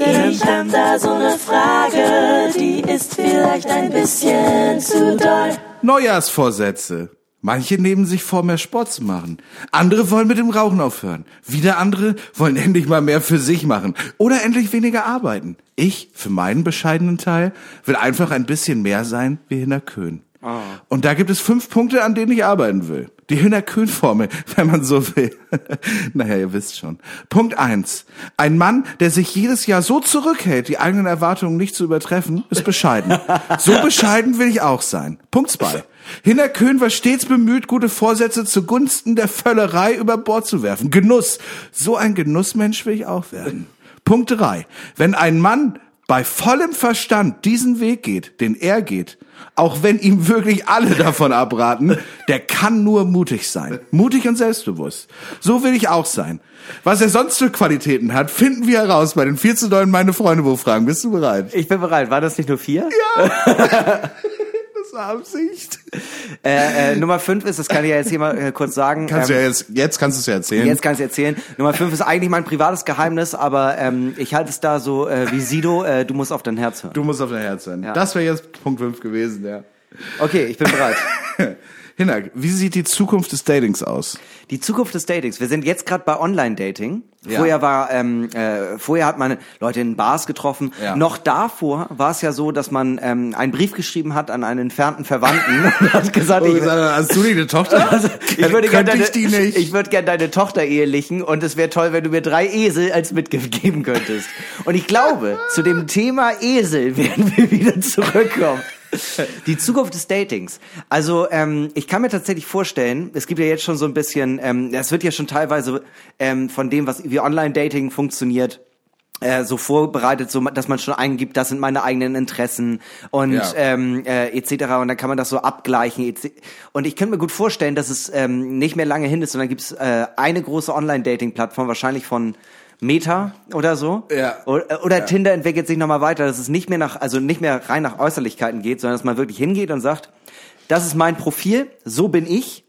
Ich hab da so eine Frage, die ist vielleicht ein bisschen zu doll. Neujahrsvorsätze. Manche nehmen sich vor, mehr Sport zu machen. Andere wollen mit dem Rauchen aufhören. Wieder andere wollen endlich mal mehr für sich machen. Oder endlich weniger arbeiten. Ich, für meinen bescheidenen Teil, will einfach ein bisschen mehr sein wie Hinner Köhn. Und da gibt es fünf Punkte, an denen ich arbeiten will. Die Hinner-Köhn-Formel, wenn man so will. naja, ihr wisst schon. Punkt eins: Ein Mann, der sich jedes Jahr so zurückhält, die eigenen Erwartungen nicht zu übertreffen, ist bescheiden. so bescheiden will ich auch sein. Punkt zwei: Hinner Köhn war stets bemüht, gute Vorsätze zugunsten der Völlerei über Bord zu werfen. Genuss. So ein Genussmensch will ich auch werden. Punkt drei: Wenn ein Mann bei vollem Verstand diesen Weg geht, den er geht, auch wenn ihm wirklich alle davon abraten, der kann nur mutig sein. Mutig und selbstbewusst. So will ich auch sein. Was er sonst für Qualitäten hat, finden wir heraus bei den 4 zu 9 meine Freunde wo fragen. Bist du bereit? Ich bin bereit. War das nicht nur vier? Das war Absicht. Äh, äh, Nummer fünf ist, das kann ich ja jetzt hier mal äh, kurz sagen. Kannst ähm, du ja jetzt, jetzt kannst du es ja erzählen. Jetzt kann ich erzählen. Nummer fünf ist eigentlich mein privates Geheimnis, aber ähm, ich halte es da so äh, wie Sido, äh, du musst auf dein Herz hören. Du musst auf dein Herz sein. Ja. Das wäre jetzt Punkt 5 gewesen, ja. Okay, ich bin bereit. Hinak, wie sieht die Zukunft des Datings aus? Die Zukunft des Datings. Wir sind jetzt gerade bei Online-Dating. Ja. Vorher war, ähm, äh, vorher hat man Leute in Bars getroffen. Ja. Noch davor war es ja so, dass man ähm, einen Brief geschrieben hat an einen entfernten Verwandten und hat gesagt, ich, hast du nicht eine Tochter? also, ich würde gerne deine, ich ich würde gerne deine Tochter ehelichen und es wäre toll, wenn du mir drei Esel als Mitgift geben könntest. Und ich glaube, zu dem Thema Esel werden wir wieder zurückkommen. Die Zukunft des Datings. Also ähm, ich kann mir tatsächlich vorstellen, es gibt ja jetzt schon so ein bisschen, ähm, es wird ja schon teilweise ähm, von dem, was wie Online-Dating funktioniert, äh, so vorbereitet, so dass man schon eingibt, das sind meine eigenen Interessen und Ja. ähm, äh, etc. Und dann kann man das so abgleichen. etc. Und ich könnte mir gut vorstellen, dass es ähm, nicht mehr lange hin ist, sondern gibt es äh, eine große Online-Dating-Plattform, wahrscheinlich von Meta oder so. Ja. Oder, oder Tinder entwickelt sich nochmal weiter, dass es nicht mehr nach, also nicht mehr rein nach Äußerlichkeiten geht, sondern dass man wirklich hingeht und sagt, das ist mein Profil, so bin ich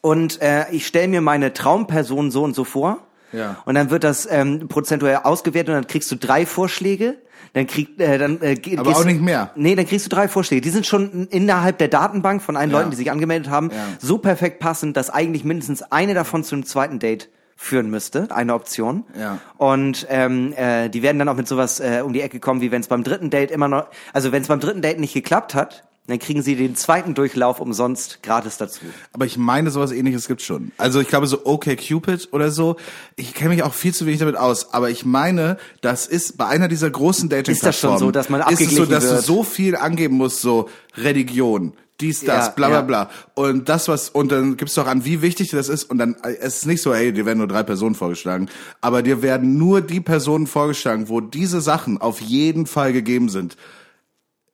und äh, ich stelle mir meine Traumperson so und so vor. Ja. Und dann wird das ähm, prozentuell ausgewertet und dann kriegst du drei Vorschläge. Dann krieg, äh, dann äh, Aber gehst auch nicht mehr. Nee, dann kriegst du drei Vorschläge. Die sind schon innerhalb der Datenbank von allen Ja. Leuten, die sich angemeldet haben, Ja. so perfekt passend, dass eigentlich mindestens eine davon zu einem zweiten Date führen müsste, eine Option. Ja. Und ähm, äh, die werden dann auch mit sowas äh, um die Ecke kommen, wie wenn es beim dritten Date immer noch, also wenn es beim dritten Date nicht geklappt hat, dann kriegen sie den zweiten Durchlauf umsonst gratis dazu. Aber ich meine, sowas ähnliches gibt's schon. Also ich glaube so okay Cupid oder so. Ich kenne mich auch viel zu wenig damit aus, aber ich meine, das ist bei einer dieser großen dating Ist das schon so, dass man ist es so, abgeglichen dass wird? du so viel angeben musst, so Religion, dies, das, Ja, bla bla ja. bla. Und das, was, und dann gibst du auch an, wie wichtig das ist. Und dann es ist nicht so, hey, dir werden nur drei Personen vorgeschlagen, aber dir werden nur die Personen vorgeschlagen, wo diese Sachen auf jeden Fall gegeben sind.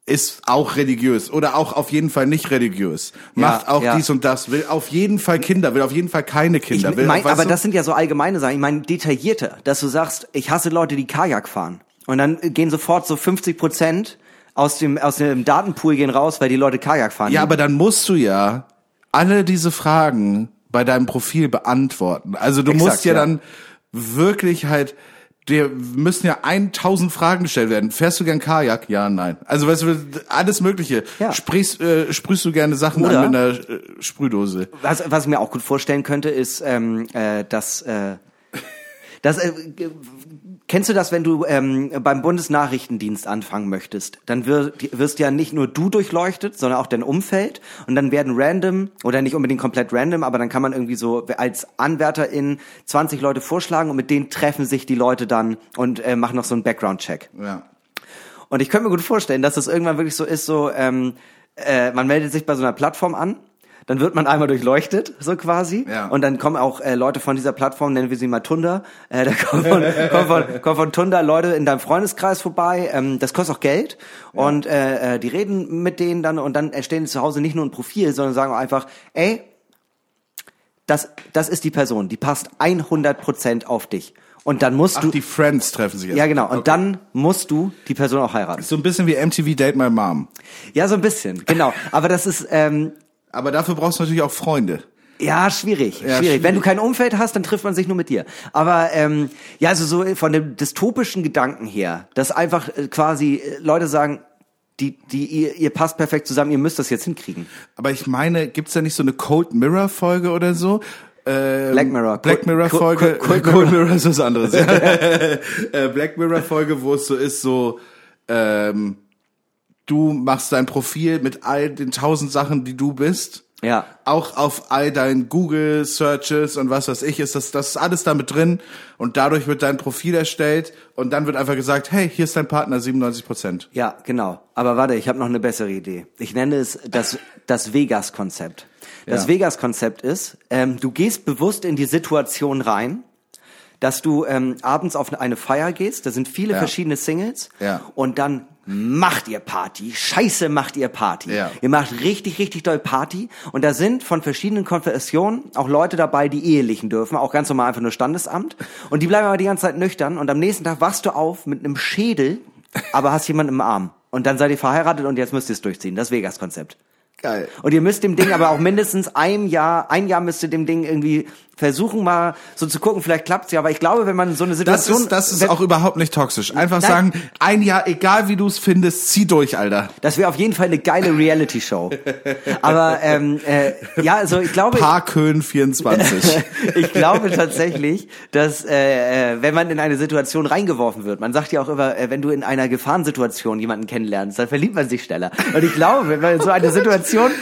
Ist auch religiös oder auch auf jeden Fall nicht religiös. Macht auch ja. dies und das, will auf jeden Fall Kinder, will auf jeden Fall keine Ich Kinder. will, mein, aber du? das sind ja so allgemeine Sachen. Ich meine, detaillierte, dass du sagst, ich hasse Leute, die Kajak fahren. Und dann gehen sofort so 50 Prozent aus dem, aus dem Datenpool gehen raus, weil die Leute Kajak fahren. Ja, aber dann musst du ja alle diese Fragen bei deinem Profil beantworten. Also du Exakt, musst ja, ja. dann wirklich halt, dir müssen ja 1000 Fragen gestellt werden. Fährst du gern Kajak? Ja, nein. Also weißt du, alles Mögliche. Ja. Sprichst, äh, sprühst du gerne Sachen Oder- an mit einer äh, Sprühdose? Was, was ich mir auch gut vorstellen könnte, ist, ähm, äh, dass, äh, dass äh, kennst du das, wenn du ähm, beim Bundesnachrichtendienst anfangen möchtest? Dann wirst, wirst ja nicht nur du durchleuchtet, sondern auch dein Umfeld. Und dann werden random, oder nicht unbedingt komplett random, aber dann kann man irgendwie so als Anwärterin 20 Leute vorschlagen und mit denen treffen sich die Leute dann und äh, machen noch so einen Background-Check. Ja. Und ich könnte mir gut vorstellen, dass das irgendwann wirklich so ist, so ähm, äh, man meldet sich bei so einer Plattform an, dann wird man einmal durchleuchtet, so quasi, Ja. und dann kommen auch äh, Leute von dieser Plattform, nennen wir sie mal Tunda, äh, da kommen von, kommen von, kommen von Tunda Leute in deinem Freundeskreis vorbei, ähm, das kostet auch Geld und äh, äh, die reden mit denen dann und dann erstellen die zu Hause nicht nur ein Profil, sondern sagen auch einfach, ey, das, das ist die Person, die passt 100% auf dich. Und dann musst Ach, du, die Friends treffen sich jetzt. ja genau, und Okay. dann musst du die Person auch heiraten. So ein bisschen wie MTV Date My Mom. Ja, so ein bisschen, genau. Aber das ist ähm, Aber dafür brauchst du natürlich auch Freunde. ja schwierig, Ja, schwierig. schwierig. Wenn du kein Umfeld hast, dann trifft man sich nur mit dir. Aber ähm, ja, also so von dem dystopischen Gedanken her, dass einfach äh, quasi äh, Leute sagen, die, die ihr, ihr passt perfekt zusammen, ihr müsst das jetzt hinkriegen. Aber ich meine, gibt's da nicht so eine Cold Mirror Folge oder so? Ähm, Black Mirror. Black Mirror Cold- Folge. Cold- Cold, Cold Mirror ist was anderes. äh, Black Mirror Folge, wo es so ist, so ähm, du machst dein Profil mit all den tausend Sachen, die du bist. Ja. Auch auf all deinen Google Searches und was weiß ich ist das das ist alles damit drin und dadurch wird dein Profil erstellt und dann wird einfach gesagt, hey, hier ist dein Partner 97 Prozent. Ja, genau. Aber warte, ich habe noch eine bessere Idee. Ich nenne es das, das Vegas-Konzept. Das Ja. Vegas-Konzept ist, ähm, du gehst bewusst in die Situation rein, dass du ähm, abends auf eine Feier gehst, da sind viele Ja. verschiedene Singles Ja. und dann macht ihr Party, scheiße macht ihr Party. Ja. Ihr macht richtig, richtig doll Party und da sind von verschiedenen Konfessionen auch Leute dabei, die ehelichen dürfen, auch ganz normal einfach nur Standesamt und die bleiben aber die ganze Zeit nüchtern und am nächsten Tag wachst du auf mit einem Schädel, aber hast jemanden im Arm und dann seid ihr verheiratet und jetzt müsst ihr es durchziehen. Das Vegas-Konzept. Geil. Und ihr müsst dem Ding aber auch mindestens ein Jahr, ein Jahr müsst ihr dem Ding irgendwie versuchen mal so zu gucken, vielleicht klappt's ja, aber ich glaube, wenn man so eine Das Situation... ist, das ist wenn- auch überhaupt nicht toxisch. Einfach Nein. sagen, ein Jahr, egal wie du es findest, zieh durch, Alter. Das wäre auf jeden Fall eine geile Reality-Show. Aber ähm, äh, ja, also ich glaube... Parkhöhen 24. ich glaube tatsächlich, dass äh, äh, wenn man in eine Situation reingeworfen wird, man sagt ja auch immer, äh, wenn du in einer Gefahrensituation jemanden kennenlernst, dann verliebt man sich schneller. Und ich glaube, wenn man in so eine Situation, man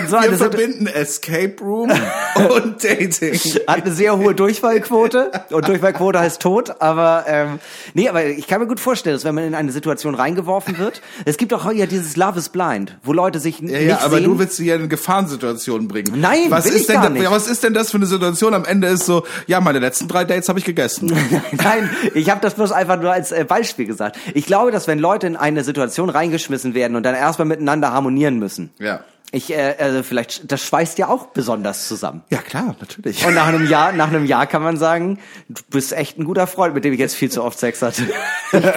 in so Wir verbinden Escape Room und Dating. hat eine sehr hohe Durchfallquote und Durchfallquote heißt tot, aber ähm, nee, aber ich kann mir gut vorstellen, dass wenn man in eine Situation reingeworfen wird, es gibt auch ja dieses Love is Blind, wo Leute sich Ja, nicht ja, aber sehen. du willst sie ja in Gefahrensituationen bringen. Nein, was will ist ich denn gar nicht. Was ist denn das für eine Situation? Am Ende ist so, ja, meine letzten drei Dates habe ich gegessen. Nein, ich habe das bloß einfach nur als äh, Beispiel gesagt. Ich glaube, dass wenn Leute in eine Situation reingeschmissen werden und dann erstmal miteinander harmonieren müssen, Ja. ich äh, also vielleicht das schweißt ja auch besonders zusammen. Ja, klar, natürlich. Und nach einem Jahr, nach einem Jahr kann man sagen, du bist echt ein guter Freund, mit dem ich jetzt viel zu oft Sex hatte.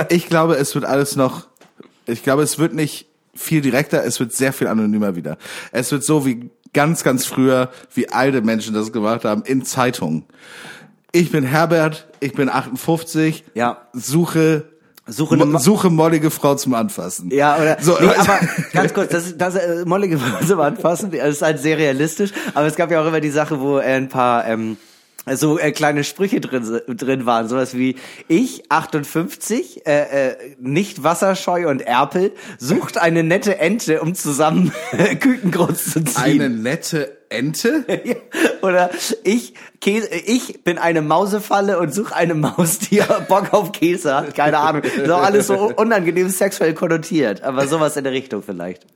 ich glaube, es wird alles noch, ich glaube, es wird nicht viel direkter, es wird sehr viel anonymer wieder. Es wird so wie ganz, ganz früher, wie alte Menschen das gemacht haben, in Zeitungen. Ich bin Herbert, ich bin 58, Ja. suche, Suche mo suche mollige Frau zum Anfassen. Ja, oder So, nee, also- aber ganz kurz, das das äh, mollige Phase anfassen, das ist halt sehr realistisch, aber es gab ja auch immer die Sache, wo äh, ein paar ähm, so äh, kleine Sprüche drin, drin waren, sowas wie ich 58, äh, äh, nicht wasserscheu und Erpel, sucht eine nette Ente, um zusammen Küken groß zu ziehen. Eine nette Ente? Oder ich Käse, ich bin eine Mausefalle und suche eine Maus, die Bock auf Käse hat. Keine Ahnung. Das ist auch alles so unangenehm sexuell konnotiert, aber sowas in der Richtung vielleicht.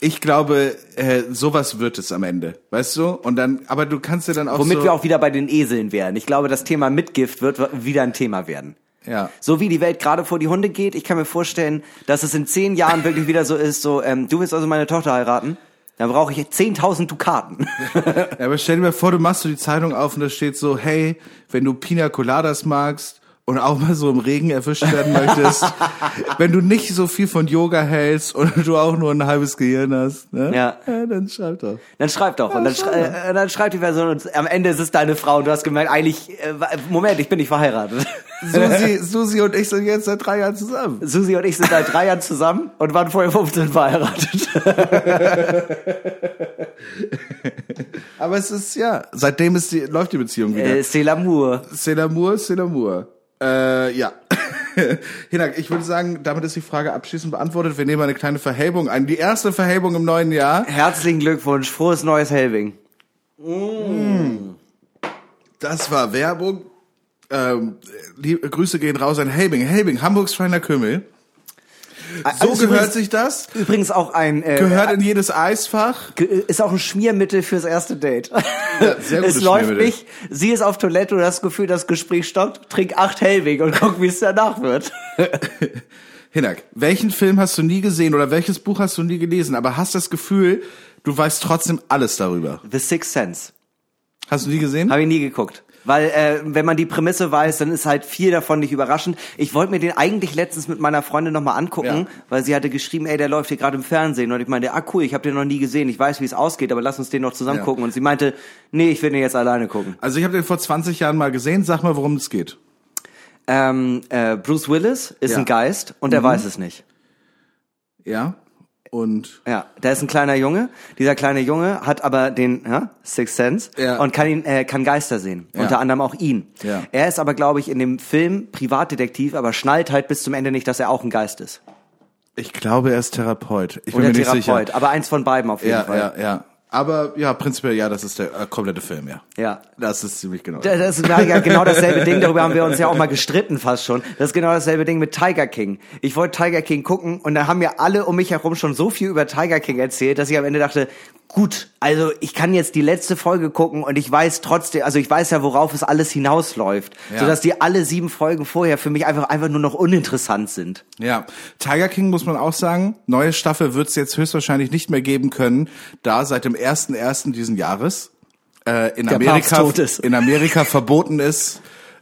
Ich glaube, äh, sowas wird es am Ende, weißt du? Und dann, aber du kannst dir dann auch Womit so, wir auch wieder bei den Eseln wären. Ich glaube, das Thema Mitgift wird wieder ein Thema werden. ja. So wie die Welt gerade vor die Hunde geht, ich kann mir vorstellen, dass es in zehn Jahren wirklich wieder so ist, so, ähm, du willst also meine Tochter heiraten? Dann brauche ich 10.000 Dukaten. Ja, aber stell dir mal vor, du machst so die Zeitung auf und da steht so, hey, wenn du Pina Coladas magst und auch mal so im Regen erwischt werden möchtest, wenn du nicht so viel von Yoga hältst und du auch nur ein halbes Gehirn hast, ne? Ja. dann schreib doch. Dann schreib doch. Und dann, schrei äh, dann schreibt die Person und am Ende ist es deine Frau und du hast gemerkt, eigentlich, äh, Moment, ich bin nicht verheiratet. Susi, Susi und ich sind jetzt seit drei Jahren zusammen. Susi und ich sind seit drei Jahren zusammen und waren vorher 15 verheiratet. Aber es ist, ja, seitdem ist die, läuft die Beziehung wieder. äh, c'est l'amour. C'est l'amour, c'est l'amour. Äh, ja. Hinak, ich würde sagen, damit ist die Frage abschließend beantwortet. Wir nehmen eine kleine Verhebung ein. Die erste Verhebung im neuen Jahr. Herzlichen Glückwunsch, frohes neues Helving. Das war Werbung. Ähm, liebe Grüße gehen raus an Helbing. Helbing, Hamburgs feiner Kümmel. So Also gehört übrigens- sich das. Übrigens auch ein äh, Gehört in jedes Eisfach. Ist auch ein Schmiermittel fürs erste Date. Ja, sehr gutes es läuft nicht, sie ist auf Toilette und hast das Gefühl, das Gespräch stoppt, trink acht Hellweg und guck, wie es danach wird. Hinak, welchen Film hast du nie gesehen oder welches Buch hast du nie gelesen, aber hast das Gefühl, du weißt trotzdem alles darüber? The Sixth Sense. Hast du nie gesehen? Habe ich nie geguckt. Weil, äh, wenn man die Prämisse weiß, dann ist halt viel davon nicht überraschend. Ich wollte mir den eigentlich letztens mit meiner Freundin nochmal angucken, Ja. weil sie hatte geschrieben, ey, der läuft hier gerade im Fernsehen. Und ich meinte, ah cool, ich habe den noch nie gesehen, ich weiß, wie es ausgeht, aber lass uns den noch zusammen Ja. gucken. Und sie meinte, nee, ich will den jetzt alleine gucken. Also ich habe den vor 20 Jahren mal gesehen. Sag mal, worum es geht. Ähm, äh, Bruce Willis ist Ja. Mhm. ein Geist und er weiß es nicht. Ja. Und Ja, da ist ein kleiner Junge. Dieser kleine Junge hat aber den ja, Sixth Sense Ja. und kann ihn äh, kann Geister sehen. Ja. Unter anderem auch ihn. Ja. Er ist aber, glaube ich, in dem Film Privatdetektiv, aber schnallt halt bis zum Ende nicht, dass er auch ein Geist ist. ich glaube, er ist Therapeut. Ich bin Oder mir nicht Therapeut. sicher. Aber eins von beiden auf jeden Ja, Fall. ja, ja. Aber ja, prinzipiell ja, das ist der äh, komplette Film, ja. Ja. Das ist ziemlich genau. Das das ist ja genau dasselbe Ding, darüber haben wir uns ja auch mal gestritten fast schon. Das ist genau dasselbe Ding mit Tiger King. Ich wollte Tiger King gucken und da haben mir alle um mich herum schon so viel über Tiger King erzählt, dass ich am Ende dachte, gut, also ich kann jetzt die letzte Folge gucken und ich weiß trotzdem, also ich weiß ja, worauf es alles hinausläuft, Ja. sodass die alle sieben Folgen vorher für mich einfach einfach nur noch uninteressant sind. Ja, Tiger King muss man auch sagen, neue Staffel wird es jetzt höchstwahrscheinlich nicht mehr geben können, da seit dem 1.1. diesen Jahres äh, in Der Amerika in Amerika verboten ist,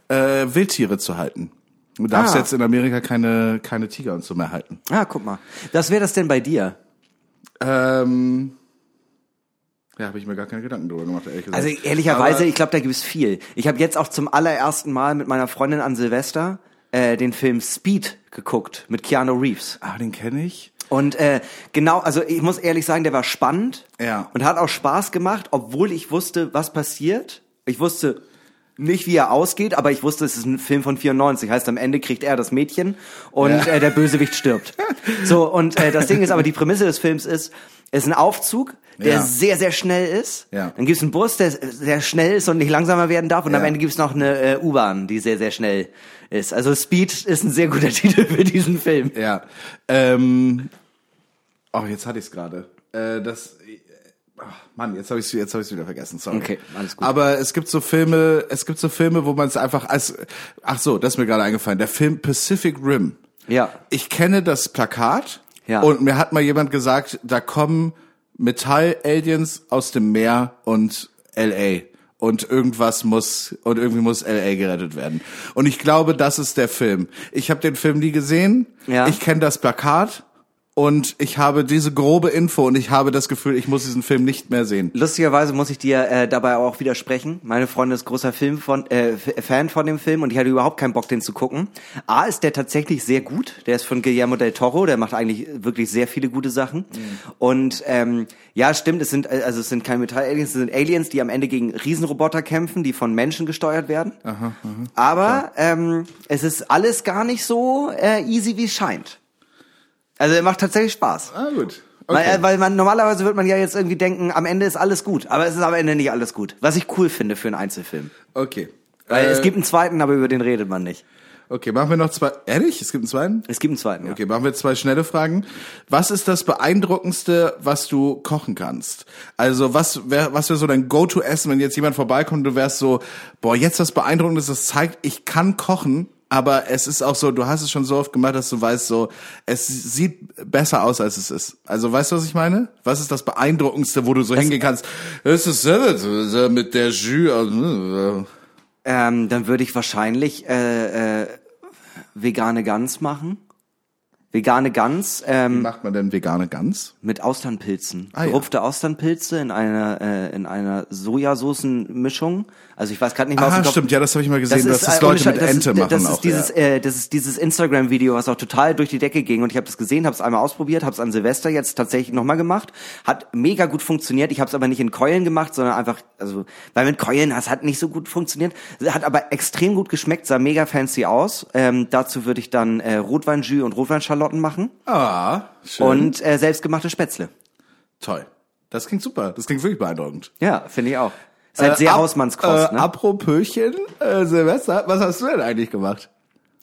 äh, Wildtiere zu halten. Du darfst Ah. jetzt in Amerika keine keine Tiger und so mehr halten. Ah, guck mal. Was wäre das denn bei dir? Ähm, ja, habe ich mir gar keine Gedanken drüber gemacht, ehrlich gesagt. Also ehrlicherweise, Aber- ich glaube, da gibt es viel. Ich habe jetzt auch zum allerersten Mal mit meiner Freundin an Silvester äh, den Film Speed geguckt mit Keanu Reeves. ah, den kenne ich. Und äh, genau, also ich muss ehrlich sagen, der war spannend Ja. und hat auch Spaß gemacht, obwohl ich wusste, was passiert. Ich wusste nicht, wie er ausgeht, aber ich wusste, es ist ein Film von 94. Heißt, am Ende kriegt er das Mädchen und Ja. äh, der Bösewicht stirbt. So, und äh, das Ding ist aber, die Prämisse des Films ist, es ist ein Aufzug, der Ja. sehr, sehr schnell ist. Ja. Dann gibt es einen Bus, der sehr schnell ist und nicht langsamer werden darf. Und am Ja. Ende gibt es noch eine äh, U-Bahn, die sehr, sehr schnell ist. Also Speed ist ein sehr guter Titel für diesen Film. Ja. Ähm, oh, jetzt hatte ich es gerade. Äh, das. Mann, jetzt habe ich jetzt habe ich wieder vergessen. Sorry. Okay, alles gut. Aber es gibt so Filme, es gibt so Filme, wo man es einfach als Ach so, das ist mir gerade eingefallen. Der Film Pacific Rim. Ja. Ich kenne das Plakat Ja. und mir hat mal jemand gesagt, da kommen Metall-Aliens aus dem Meer und LA. Und irgendwas muss, und irgendwie muss LA gerettet werden. Und ich glaube, das ist der Film. Ich habe den Film nie gesehen. Ja. Ich kenne das Plakat und ich habe diese grobe Info und ich habe das Gefühl, ich muss diesen Film nicht mehr sehen. Lustigerweise muss ich dir äh, dabei auch widersprechen. Meine Freundin ist großer Film von, äh, Fan von dem Film und ich hatte überhaupt keinen Bock, den zu gucken. A ist der tatsächlich sehr gut. Der ist von Guillermo del Toro. Der macht eigentlich wirklich sehr viele gute Sachen. Und ähm, ja, stimmt. Es sind äh, also es sind keine Metall-Aliens, es sind Aliens, die am Ende gegen Riesenroboter kämpfen, die von Menschen gesteuert werden. Aber ähm, es ist alles gar nicht so äh, easy, wie es scheint. Also er macht tatsächlich Spaß. Ah, gut. Weil, äh, weil man normalerweise wird man ja jetzt irgendwie denken, am Ende ist alles gut, aber es ist am Ende nicht alles gut. Was ich cool finde für einen Einzelfilm. Okay. Weil Äh, es gibt einen zweiten, aber über den redet man nicht. Okay, machen wir noch zwei. Ehrlich? Es gibt einen zweiten? Es gibt einen zweiten. Ja. Okay, machen wir zwei schnelle Fragen. Was ist das beeindruckendste, was du kochen kannst? Also was wäre was wäre so dein Go-to-Essen, wenn jetzt jemand vorbeikommt, und du wärst so, boah, jetzt was Beeindruckendes, das zeigt, ich kann kochen, aber es ist auch so, du hast es schon so oft gemacht, dass du weißt so, es sieht besser aus, als es ist. Also weißt du, was ich meine? Was ist das beeindruckendste, wo du so hingehen kannst? Es ist mit der Jus. äh, Ähm, dann würde ich wahrscheinlich äh, äh, vegane Gans machen. Vegane Gans Wie ähm, macht man denn vegane Gans? mit Austernpilzen. Ah, ja. Gerupfte Austernpilze in einer äh, in einer Sojasoßenmischung. Also ich weiß gerade nicht mehr Ah, stimmt, ja, das habe ich mal gesehen, dass das äh, ohne Leute mit das Ente ist, machen das ist auch. dieses, ja. äh, das ist dieses Instagram-Video, was auch total durch die Decke ging und ich habe das gesehen, habe es einmal ausprobiert, habe es an Silvester jetzt tatsächlich nochmal gemacht, hat mega gut funktioniert. Ich habe es aber nicht in Keulen gemacht, sondern einfach, also weil mit Keulen, das hat nicht so gut funktioniert, hat aber extrem gut geschmeckt, sah mega fancy aus. Ähm, dazu würde ich dann äh, Rotweinjus und Rotweinschalotten machen Ah, schön. und äh, selbstgemachte Spätzle. Toll. Das klingt super. Das klingt wirklich beeindruckend. Ja, finde ich auch. Ist halt sehr ab- Hausmannskost, äh, ne? Apropöchen, äh, Silvester, was hast du denn eigentlich gemacht?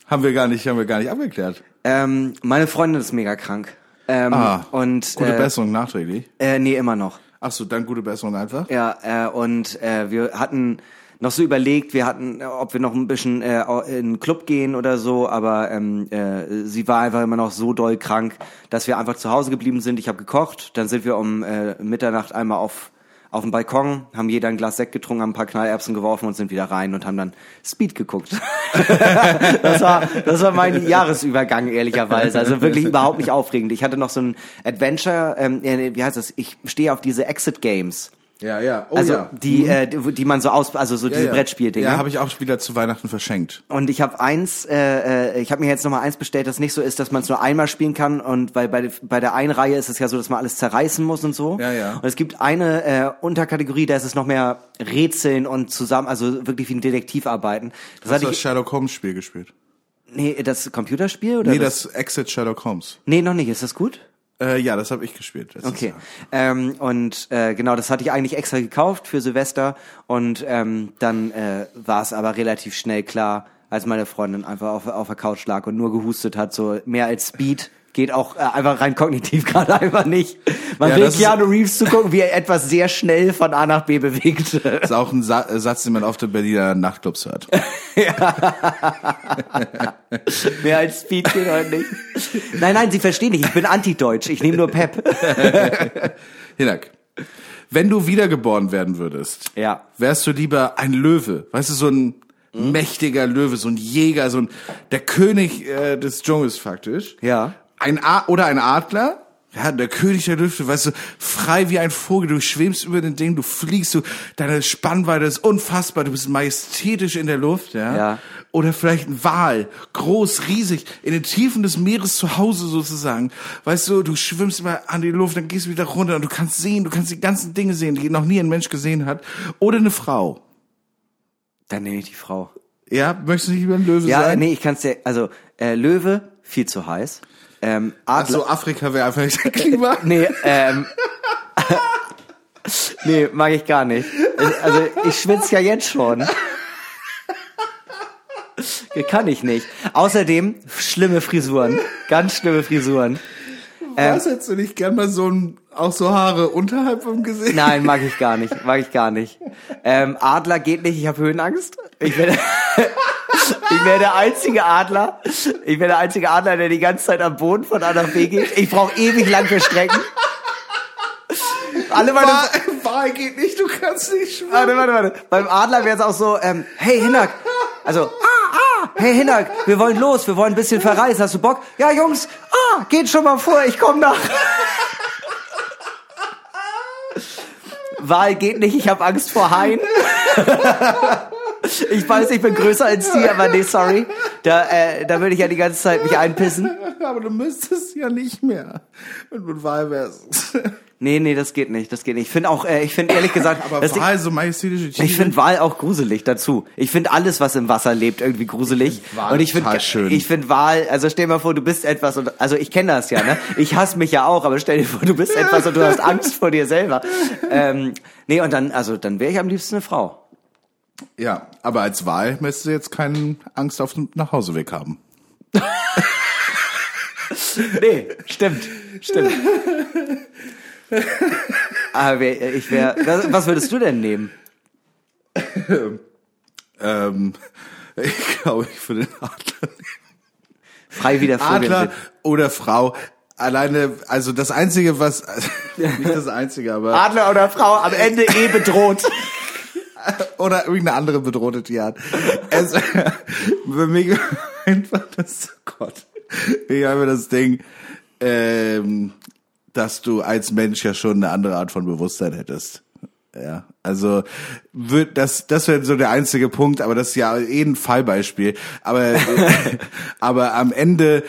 Haben wir gar nicht, haben wir gar nicht abgeklärt. Ähm, meine Freundin ist mega krank. Ähm, Ah, und Gute äh, Besserung nachträglich. Äh, nee, immer noch. Ach so, dann gute Besserung einfach. Ja, äh, und äh, wir hatten noch so überlegt, wir hatten, ob wir noch ein bisschen äh, in einen Club gehen oder so, aber ähm, äh, sie war einfach immer noch so doll krank, dass wir einfach zu Hause geblieben sind. Ich habe gekocht, dann sind wir um äh, Mitternacht einmal auf auf dem Balkon, haben jeder ein Glas Sekt getrunken, haben ein paar Knallerbsen geworfen und sind wieder rein und haben dann Speed geguckt. das war das war mein Jahresübergang ehrlicherweise, also wirklich überhaupt nicht aufregend. Ich hatte noch so ein Adventure, ähm, äh, wie heißt das? Ich stehe auf diese Exit Games. Ja, ja. Oh, Also ja. die, äh, die, man so aus, also so ja, diese ja. Brettspieldinger. Ja, habe ich auch wieder zu Weihnachten verschenkt. und ich habe eins, äh, äh, ich habe mir jetzt nochmal eins bestellt, das nicht so ist, dass man es nur einmal spielen kann. Und weil bei, bei der einen Reihe ist es ja so, dass man alles zerreißen muss und so. Ja, ja. Und es gibt eine äh, Unterkategorie, da ist es noch mehr Rätseln und zusammen, also wirklich wie ein Detektiv arbeiten. Das Hast du das Sherlock Holmes Spiel gespielt? nee, das Computerspiel oder? Nee, das Exit Sherlock Holmes. nee, noch nicht. Ist das gut? Äh, ja, das habe ich gespielt. Okay. Jahr. Ähm, und äh, genau, das hatte ich eigentlich extra gekauft für Silvester und ähm, dann äh, war es aber relativ schnell klar, als meine Freundin einfach auf, auf der Couch lag und nur gehustet hat, so mehr als Speed geht auch äh, einfach rein kognitiv gerade einfach nicht. Man Ja, will Keanu Reeves zugucken, wie er etwas sehr schnell von A nach B bewegt. Das ist auch ein Sa äh, Satz, den man auf den Berliner Nachtclubs hört. mehr als Speed geht heute nicht. Nein, nein, Sie verstehen nicht, ich bin anti-deutsch, ich nehme nur Pep. Hinak, wenn du wiedergeboren werden würdest, Ja. wärst du lieber ein Löwe, weißt du, so ein mächtiger Löwe, so ein Jäger, so ein der König äh, des Dschungels faktisch. Ja. Ein A oder ein Adler. Ja, der König der Lüfte, weißt du, frei wie ein Vogel, du schwebst über den Ding, du fliegst, du, deine Spannweite ist unfassbar, du bist majestätisch in der Luft, ja. Ja. Oder vielleicht ein Wal, groß, riesig, in den Tiefen des Meeres zu Hause sozusagen. Weißt du, du schwimmst immer an die Luft, dann gehst du wieder runter und du kannst sehen, du kannst die ganzen Dinge sehen, die noch nie ein Mensch gesehen hat. Oder eine Frau. Dann nehme ich die Frau. Ja, möchtest du nicht über ein Löwe Ja, sein? nee, ich kann's dir, also äh, Löwe, viel zu heiß. Ähm, Ach Adler, so, Afrika wäre einfach nicht dein Klima. nee, ähm, nee, mag ich gar nicht. Ich, also ich schwitze ja jetzt schon. Kann ich nicht. Außerdem schlimme Frisuren, ganz schlimme Frisuren. Was hättest du nicht gern mal so ein, auch so Haare unterhalb vom Gesicht? Nein, mag ich gar nicht, mag ich gar nicht. Ähm, Adler geht nicht, ich habe Höhenangst. Ich werde, ich wäre der einzige Adler, ich wäre der einzige Adler, der die ganze Zeit am Boden von A nach B geht. Ich brauche ewig lang für Strecken. Alle meine, Wahl, Wahl geht nicht, du kannst nicht schwimmen. warte, warte, warte. Beim Adler wäre es auch so, ähm, hey Hinak, also, ah, ah, ah, hey Hinak, wir wollen los, wir wollen ein bisschen verreisen, hast du Bock? Ja, Jungs, ah, geht schon mal vor, ich komm nach. Wahl geht nicht, ich habe Angst vor Haien. Ich weiß, ich bin größer als die, aber nee, sorry. Da, äh, da würde ich ja die ganze Zeit mich einpissen. Aber du müsstest ja nicht mehr, wenn du Wahl wärst. Nee, nee, das geht nicht, das geht nicht. Ich finde auch, äh, ich finde ehrlich gesagt, Aber das Wahl, so majestätische Tiere. ich finde Wal auch gruselig dazu. Ich finde alles, was im Wasser lebt, irgendwie gruselig. Ich Wal und ich finde, total schön. ich finde Wal, also stell dir mal vor, du bist etwas und, also ich kenne das ja, ne? Ich hasse mich ja auch, aber stell dir vor, du bist etwas und du hast Angst vor dir selber. Ähm, nee, und dann, also dann wäre ich am liebsten eine Frau. Ja, aber als Wahl müsstest du jetzt keine Angst auf dem Nachhauseweg haben. Nee, stimmt, stimmt. aber wär, ich wäre, was, würdest du denn nehmen? Ähm, ich glaube, ich würde den Adler Frei wie der Vogel. Adler oder Frau. Alleine, also das Einzige, was, nicht das Einzige, aber, Adler oder Frau, am Ende eh bedroht. Oder irgendeine andere bedrohte Tierart. Es, für mich einfach das, oh Gott, ich habe das Ding, ähm, dass du als Mensch ja schon eine andere Art von Bewusstsein hättest. Ja, also wird das das wäre so der einzige Punkt, aber das ist ja eh ein Fallbeispiel. Aber aber am Ende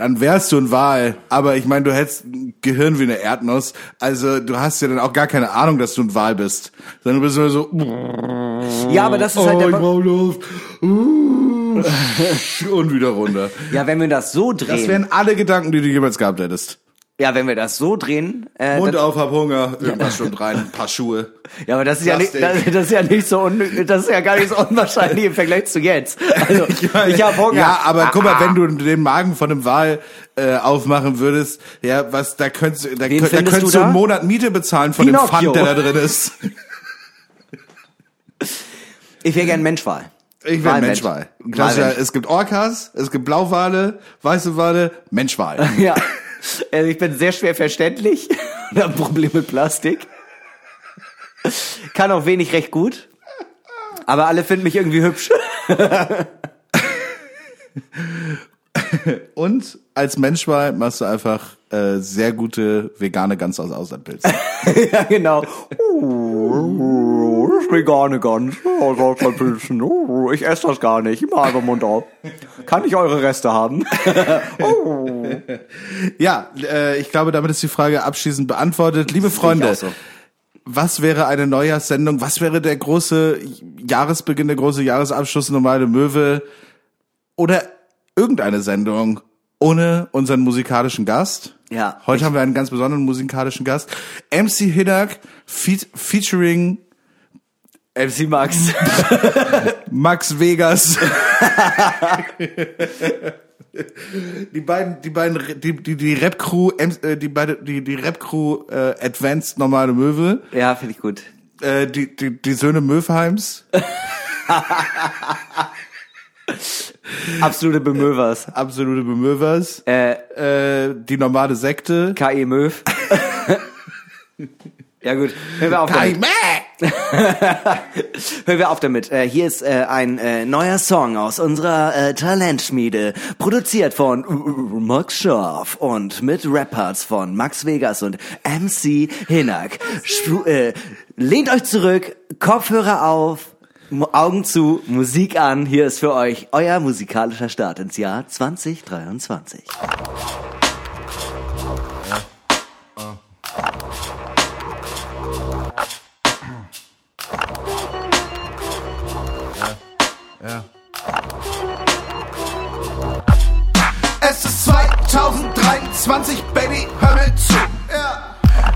dann wärst du ein Wal, aber ich meine, du hättest ein Gehirn wie eine Erdnuss, also du hast ja dann auch gar keine Ahnung, dass du ein Wal bist, sondern du bist nur so Ja, aber das ist halt oh, der, ich Luft. Uh. und wieder runter. ja, wenn wir das so drehen. Das wären alle Gedanken, die du jemals gehabt hättest. Ja, wenn wir das so drehen, äh, Mund auf, hab Hunger, irgendwas schon rein, ein paar Schuhe. ja, aber das ist ja nicht, das, das ist ja nicht so un, das ist ja gar nicht so unwahrscheinlich im Vergleich zu jetzt. Also ich, meine, hab Hunger. Ja, aber Ah, guck mal, ah. wenn du den Magen von einem Wal äh, aufmachen würdest, ja, was, da könntest, da, Wen könnt, da könntest du da? einen Monat Miete bezahlen von Pinocchio. dem Pfand, der da drin ist. ich wäre gern Menschwahl. Ich wäre. Menschwal. Klassischer, Walmensch. es gibt Orcas, es gibt Blauwale, weiße Wale, Menschwal. Ja, also ich bin sehr schwer verständlich und habe ein Problem mit Plastik. Kann auch wenig recht gut, aber alle finden mich irgendwie hübsch. Und als Menschwal machst du einfach äh, sehr gute vegane Gans aus Auslandpilzen. ja, genau. Oh, das ist vegane Gans. Oh. Oh, ich esse das gar nicht. Ich mache einfach Mund auf. Kann ich eure Reste haben? oh. ja, äh, ich glaube, damit ist die Frage abschließend beantwortet. Liebe Freunde, so. was wäre eine Neujahrssendung? Was wäre der große Jahresbeginn, der große Jahresabschluss normale Möwe? Oder irgendeine Sendung ohne unseren musikalischen Gast? Ja. Heute haben wir einen ganz besonderen musikalischen Gast. MC Hidak feat featuring MC Max. Max Vegas. die beiden, die beiden, die, die, die Rap-Crew, äh, die beide, die, die Rap-Crew äh, Advanced Normale Möwe, ja, finde ich gut. äh, die, die, die Söhne Möwheims, Absolute Bemövers. absolute Bemövers, Äh, äh, die normale Sekte. K.E. Möw. ja gut, hören wir auf damit. Hören wir auf damit. Äh, hier ist äh, ein äh, neuer Song aus unserer äh, Talentschmiede, produziert von Max Scharf und mit Rap-Parts von Max Vegas und MC Hinak. Äh, lehnt euch zurück, Kopfhörer auf, Augen zu, Musik an. Hier ist für euch euer musikalischer Start ins Jahr 2023. 2023, Baby, hör mir zu.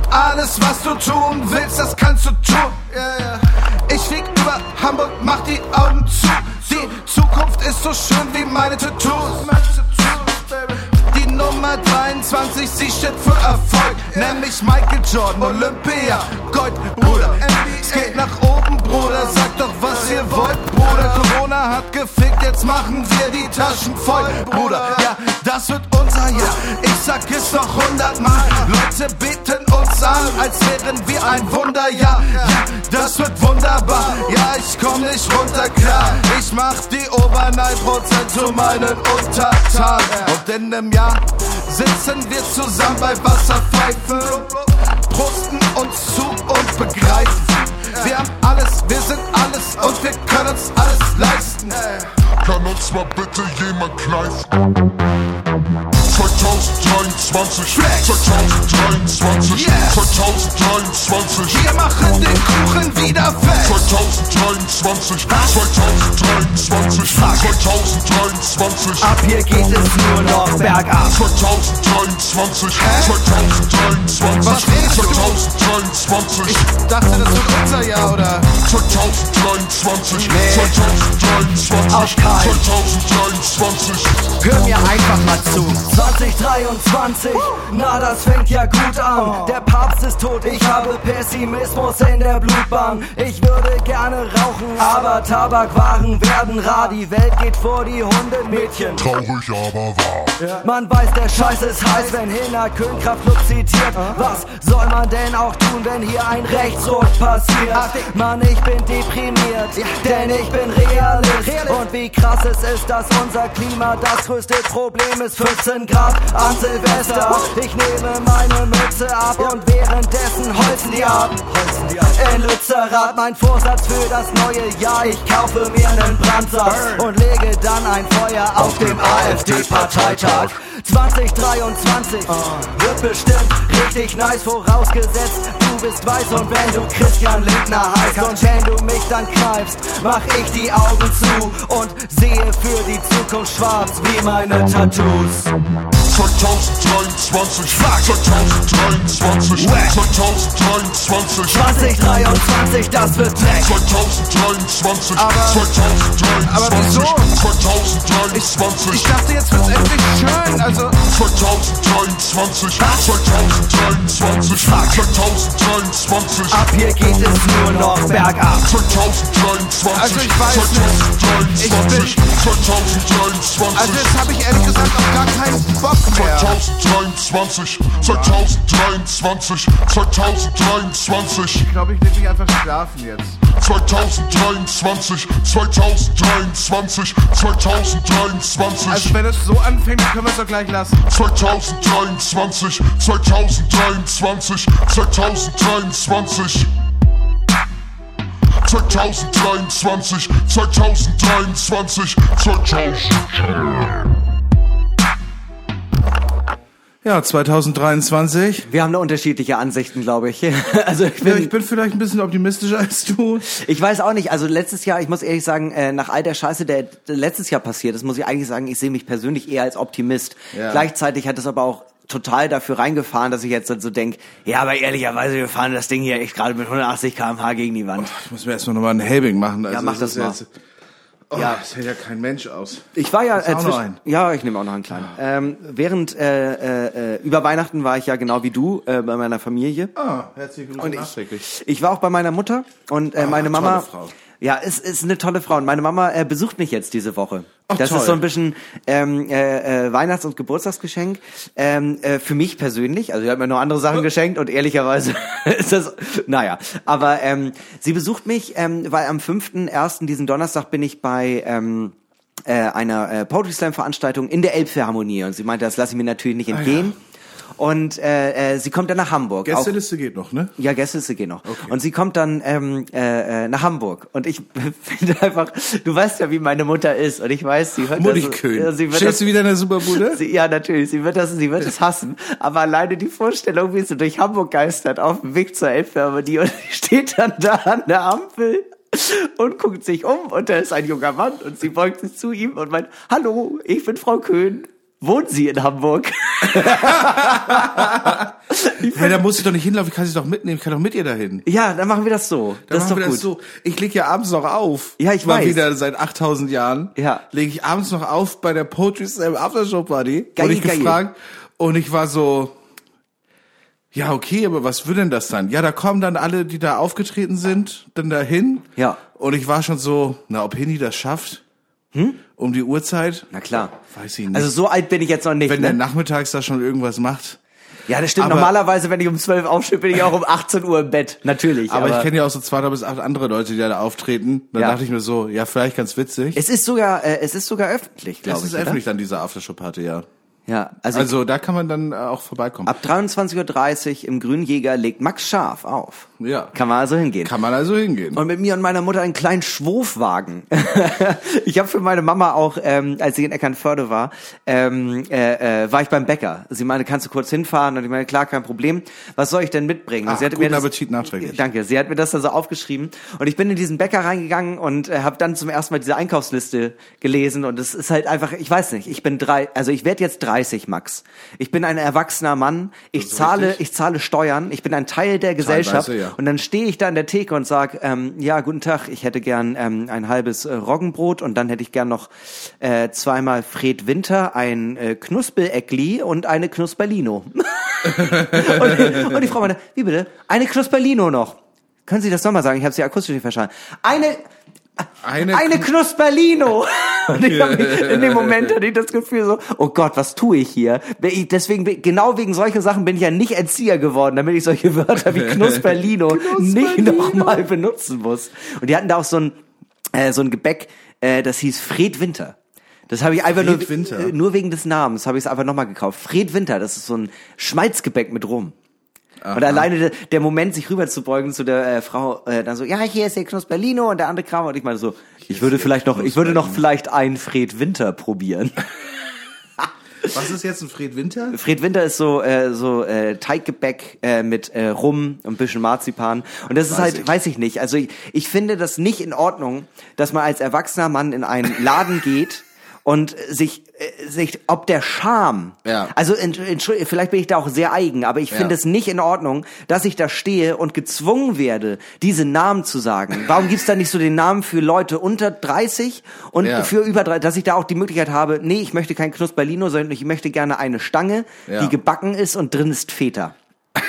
Alles, was du tun willst, das kannst du tun. Ich flieg über Hamburg, mach die Augen zu. Die Zukunft ist so schön wie meine Tattoos. Die Nummer 23, sie steht für Erfolg. Nenn mich Michael Jordan, Olympia, Gold, Bruder. Es geht nach oben, Bruder. Sag doch, was ihr wollt, Bruder. Corona hat gefickt, jetzt machen wir die Taschen voll, Bruder. Ja, das wird unser Jahr. Ich sag es noch hundertmal. Leute beten uns an, als wären wir ein Wunderjahr. Ja, das wird wunderbar. Ja, ich komm nicht runter, klar. Ich mach die Ober zahlen ein Prozent zu meinen Untertanen. Und in einem Jahr sitzen wir zusammen bei Wasserpfeifen, brusten uns zu und begreifen. Wir haben alles, wir sind alles und wir können uns alles leisten. Kann uns mal bitte jemand kneifen? 2023, 2023, Yes. 2023, Wir machen den Kuchen wieder fest. 2023, 2023, 2023, Ab hier geht es nur noch bergab. 2023, Was 2023, redest du? 2023, Ich dachte, das wird unser Jahr, oder? 2023, Nee. 2023, Auf keinen. 2023. Hör mir einfach mal zu. 2023, na das fängt ja gut an. Der Papst ist tot, ich habe Pessimismus in der Blutbahn. Ich würde gerne rauchen, aber Tabakwaren werden rar. Die Welt geht vor die Hundemädchen. Traurig, aber wahr. Man weiß, der Scheiß ist heiß, wenn Hina Könkraftclub zitiert. Was soll man denn auch tun, wenn hier ein Rechtsruck passiert? Mann, ich bin deprimiert, denn ich bin Realist. Und wie krass es ist, dass unser Klima das größte Problem ist. 14 Grad an Silvester. Ich nehme meine Mütze ab und währenddessen holzen die ab. In Lützerath mein Vorsatz für das neue Jahr. Ich kaufe mir einen Brandsack und lege dann ein Feuer auf dem AfD-Parteitag. 2023 wird bestimmt richtig nice, vorausgesetzt bist weiß und wenn du Christian Lindner heißt und wenn du mich dann kneifst, mach ich die Augen zu und sehe für die Zukunft schwarz wie meine Tattoos. 2023, 2023, 2023, 2023, das wird Dreck. 2023, Aber- 2023, aber wieso? 2023, Ich dachte, jetzt wird's endlich schön. Also, 2023, 2023, 2023, Ab hier geht es nur noch bergab. 2023, Also ich weiß nicht. Ich 2023, bin- 2023, also jetzt habe ich ehrlich gesagt auch gar keinen Bock mehr. 2023, 2023, 2023, Ich glaube, ich leg mich einfach schlafen jetzt. 2023, 2023, 2023, Also wenn es so anfängt, können wir es doch gleich lassen. 2023, 2023, 2023. 2023, 2023, 2023. Ja, 2023. Wir haben da unterschiedliche Ansichten, glaube ich. Also ich Ja, bin, ich bin vielleicht ein bisschen optimistischer als du. Ich weiß auch nicht, also letztes Jahr, ich muss ehrlich sagen, äh, nach all der Scheiße, der der letztes Jahr passiert ist, muss ich eigentlich sagen, ich sehe mich persönlich eher als Optimist. Ja. Gleichzeitig hat es aber auch total dafür reingefahren, dass ich jetzt so denke, ja, aber ehrlicherweise, wir fahren das Ding hier echt gerade mit 180 km/h gegen die Wand. Ich muss mir erstmal nochmal ein Helbing machen. Also, mach das ist mal. Jetzt, oh, Ja. Das hält ja kein Mensch aus. Ich war ja äh, zwischen- ja, ich nehme auch noch einen kleinen. Ähm, während äh, äh, äh, über Weihnachten war ich ja genau wie du äh, bei meiner Familie. Ah, herzlichen Glückwunsch Und ich, ich war auch bei meiner Mutter und äh, meine tolle Mama. Ja, ist, ist eine tolle Frau. Und meine Mama äh, besucht mich jetzt diese Woche. Ach, das toll. ist so ein bisschen ähm, äh, äh, Weihnachts- und Geburtstagsgeschenk ähm, äh, für mich persönlich. Also sie hat mir noch andere Sachen geschenkt und ehrlicherweise ist das, naja. Aber ähm, sie besucht mich, ähm, weil am 5.1. diesen Donnerstag bin ich bei ähm, äh, einer äh, Poetry Slam Veranstaltung in der Elbphilharmonie und sie meinte, das lasse ich mir natürlich nicht entgehen. Und äh, äh, sie kommt dann nach Hamburg. Auch- Gästeliste geht noch, ne? ja, Gästeliste gehen noch. Und sie kommt dann ähm, äh, äh, nach Hamburg. Und ich finde einfach, du weißt ja, wie meine Mutter ist. Und ich weiß, sie hört das. Muttikönig. Ja, sie wird Stehst du das, wieder in der Superbude? sie, ja, natürlich. Sie wird das, sie wird es hassen. Aber alleine die Vorstellung, wie sie durch Hamburg geistert auf dem Weg zur Elbphilharmonie und sie steht dann da an der Ampel und guckt sich um und da ist ein junger Mann und sie beugt sich zu ihm und meint, hallo, ich bin Frau Köhn. Wohnen Sie in Hamburg? Hey, da muss ich doch nicht hinlaufen, ich kann sie doch mitnehmen, ich kann doch mit ihr dahin. Ja, dann machen wir das so. Dann das ist machen doch wir gut. das so. Ich leg ja abends noch auf. Ja, ich Mal weiß. wieder seit 8000 Jahren. Ja. Lege ich abends noch auf bei der Poetry Slam Aftershow Party. Geil, Wurde ich geil. gefragt. Und ich war so, ja, okay, aber was wird denn das dann? Ja, da kommen dann alle, die da aufgetreten sind, dann dahin. Ja. Und ich war schon so, na, ob Hini das schafft? Hm? Um die Uhrzeit? Na klar. Weiß ich nicht. Also so alt bin ich jetzt noch nicht. Wenn der ne? nachmittags da schon irgendwas macht. Ja, das stimmt. Aber- Normalerweise, wenn ich um 12 aufstehe, bin ich auch um 18 Uhr im Bett. Natürlich. Aber, ich kenne ja auch so zwei bis acht andere Leute, die da auftreten. Dann Ja. dachte ich mir so, ja, vielleicht ganz witzig. es ist sogar, äh, es ist sogar öffentlich, glaube ich. ist oder? öffentlich dann diese Aftershow-Party, ja. Ja, also, Also da kann man dann äh, auch vorbeikommen. ab 23.30 Uhr im Grünjäger legt Max Scharf auf. Ja. Kann man also hingehen. Kann man also hingehen. Und mit mir und meiner Mutter einen kleinen Schwurfwagen. ich habe für meine Mama auch, ähm, als sie in Eckernförde war, ähm, äh, äh, war ich beim Bäcker. Sie meinte, kannst du kurz hinfahren? Und ich meine, klar, kein Problem. Was soll ich denn mitbringen? Ach, sie hatte guten das, Appetit nachträglich. Danke. Sie hat mir das dann so aufgeschrieben. Und ich bin in diesen Bäcker reingegangen und äh, habe dann zum ersten Mal diese Einkaufsliste gelesen. Und es ist halt einfach, ich weiß nicht, ich bin drei, also ich werde jetzt 30, Max. Ich bin ein erwachsener Mann. Ich zahle, richtig. ich zahle Steuern. Ich bin ein Teil der Gesellschaft. Ja. Und dann stehe ich da in der Theke und sag, ähm, ja, guten Tag, ich hätte gern ähm, ein halbes äh, Roggenbrot und dann hätte ich gern noch äh, zweimal Fred Winter, ein äh, Knuspeläckli und eine Knusperlino. und, und die Frau meinte, wie bitte? Eine Knusperlino noch. Können Sie das nochmal sagen? Ich habe Sie akustisch nicht verstanden. Eine, Eine, eine Knusperlino. Und ich hab mich, in dem Moment hatte ich das Gefühl so, oh Gott, was tue ich hier? Deswegen, genau wegen solchen Sachen bin ich ja nicht Erzieher geworden, damit ich solche Wörter wie Knusperlino nicht nochmal benutzen muss. Und die hatten da auch so ein, äh, so ein Gebäck, äh, das hieß Fred Winter. Das habe ich einfach Fred nur, Winter? äh, nur wegen des Namens habe ich es einfach nochmal gekauft. Fred Winter, das ist so ein Schmalzgebäck mit Rum. Und alleine der, der Moment, sich rüberzubeugen zu der äh, Frau, äh, dann so, ja, hier ist der Knusperlino und der andere Kram. Und ich meine so, ich würde vielleicht noch, ich würde noch vielleicht einen Fred Winter probieren. Was ist jetzt ein Fred Winter? Fred Winter ist so äh, so äh, Teiggebäck äh, mit äh, Rum und ein bisschen Marzipan und das ist halt ich. weiß ich nicht also ich, ich finde das nicht in Ordnung dass man als erwachsener Mann in einen Laden geht und sich äh, sich ob der Charme Ja. also ent- entschuldige, vielleicht bin ich da auch sehr eigen aber ich Ja. finde es nicht in Ordnung dass ich da stehe und gezwungen werde diese Namen zu sagen warum gibt's da nicht so den Namen für Leute unter 30 und Ja. für über 30 dass ich da auch die Möglichkeit habe nee ich möchte kein Knusperlino sondern ich möchte gerne eine Stange Ja. die gebacken ist und drin ist Feta.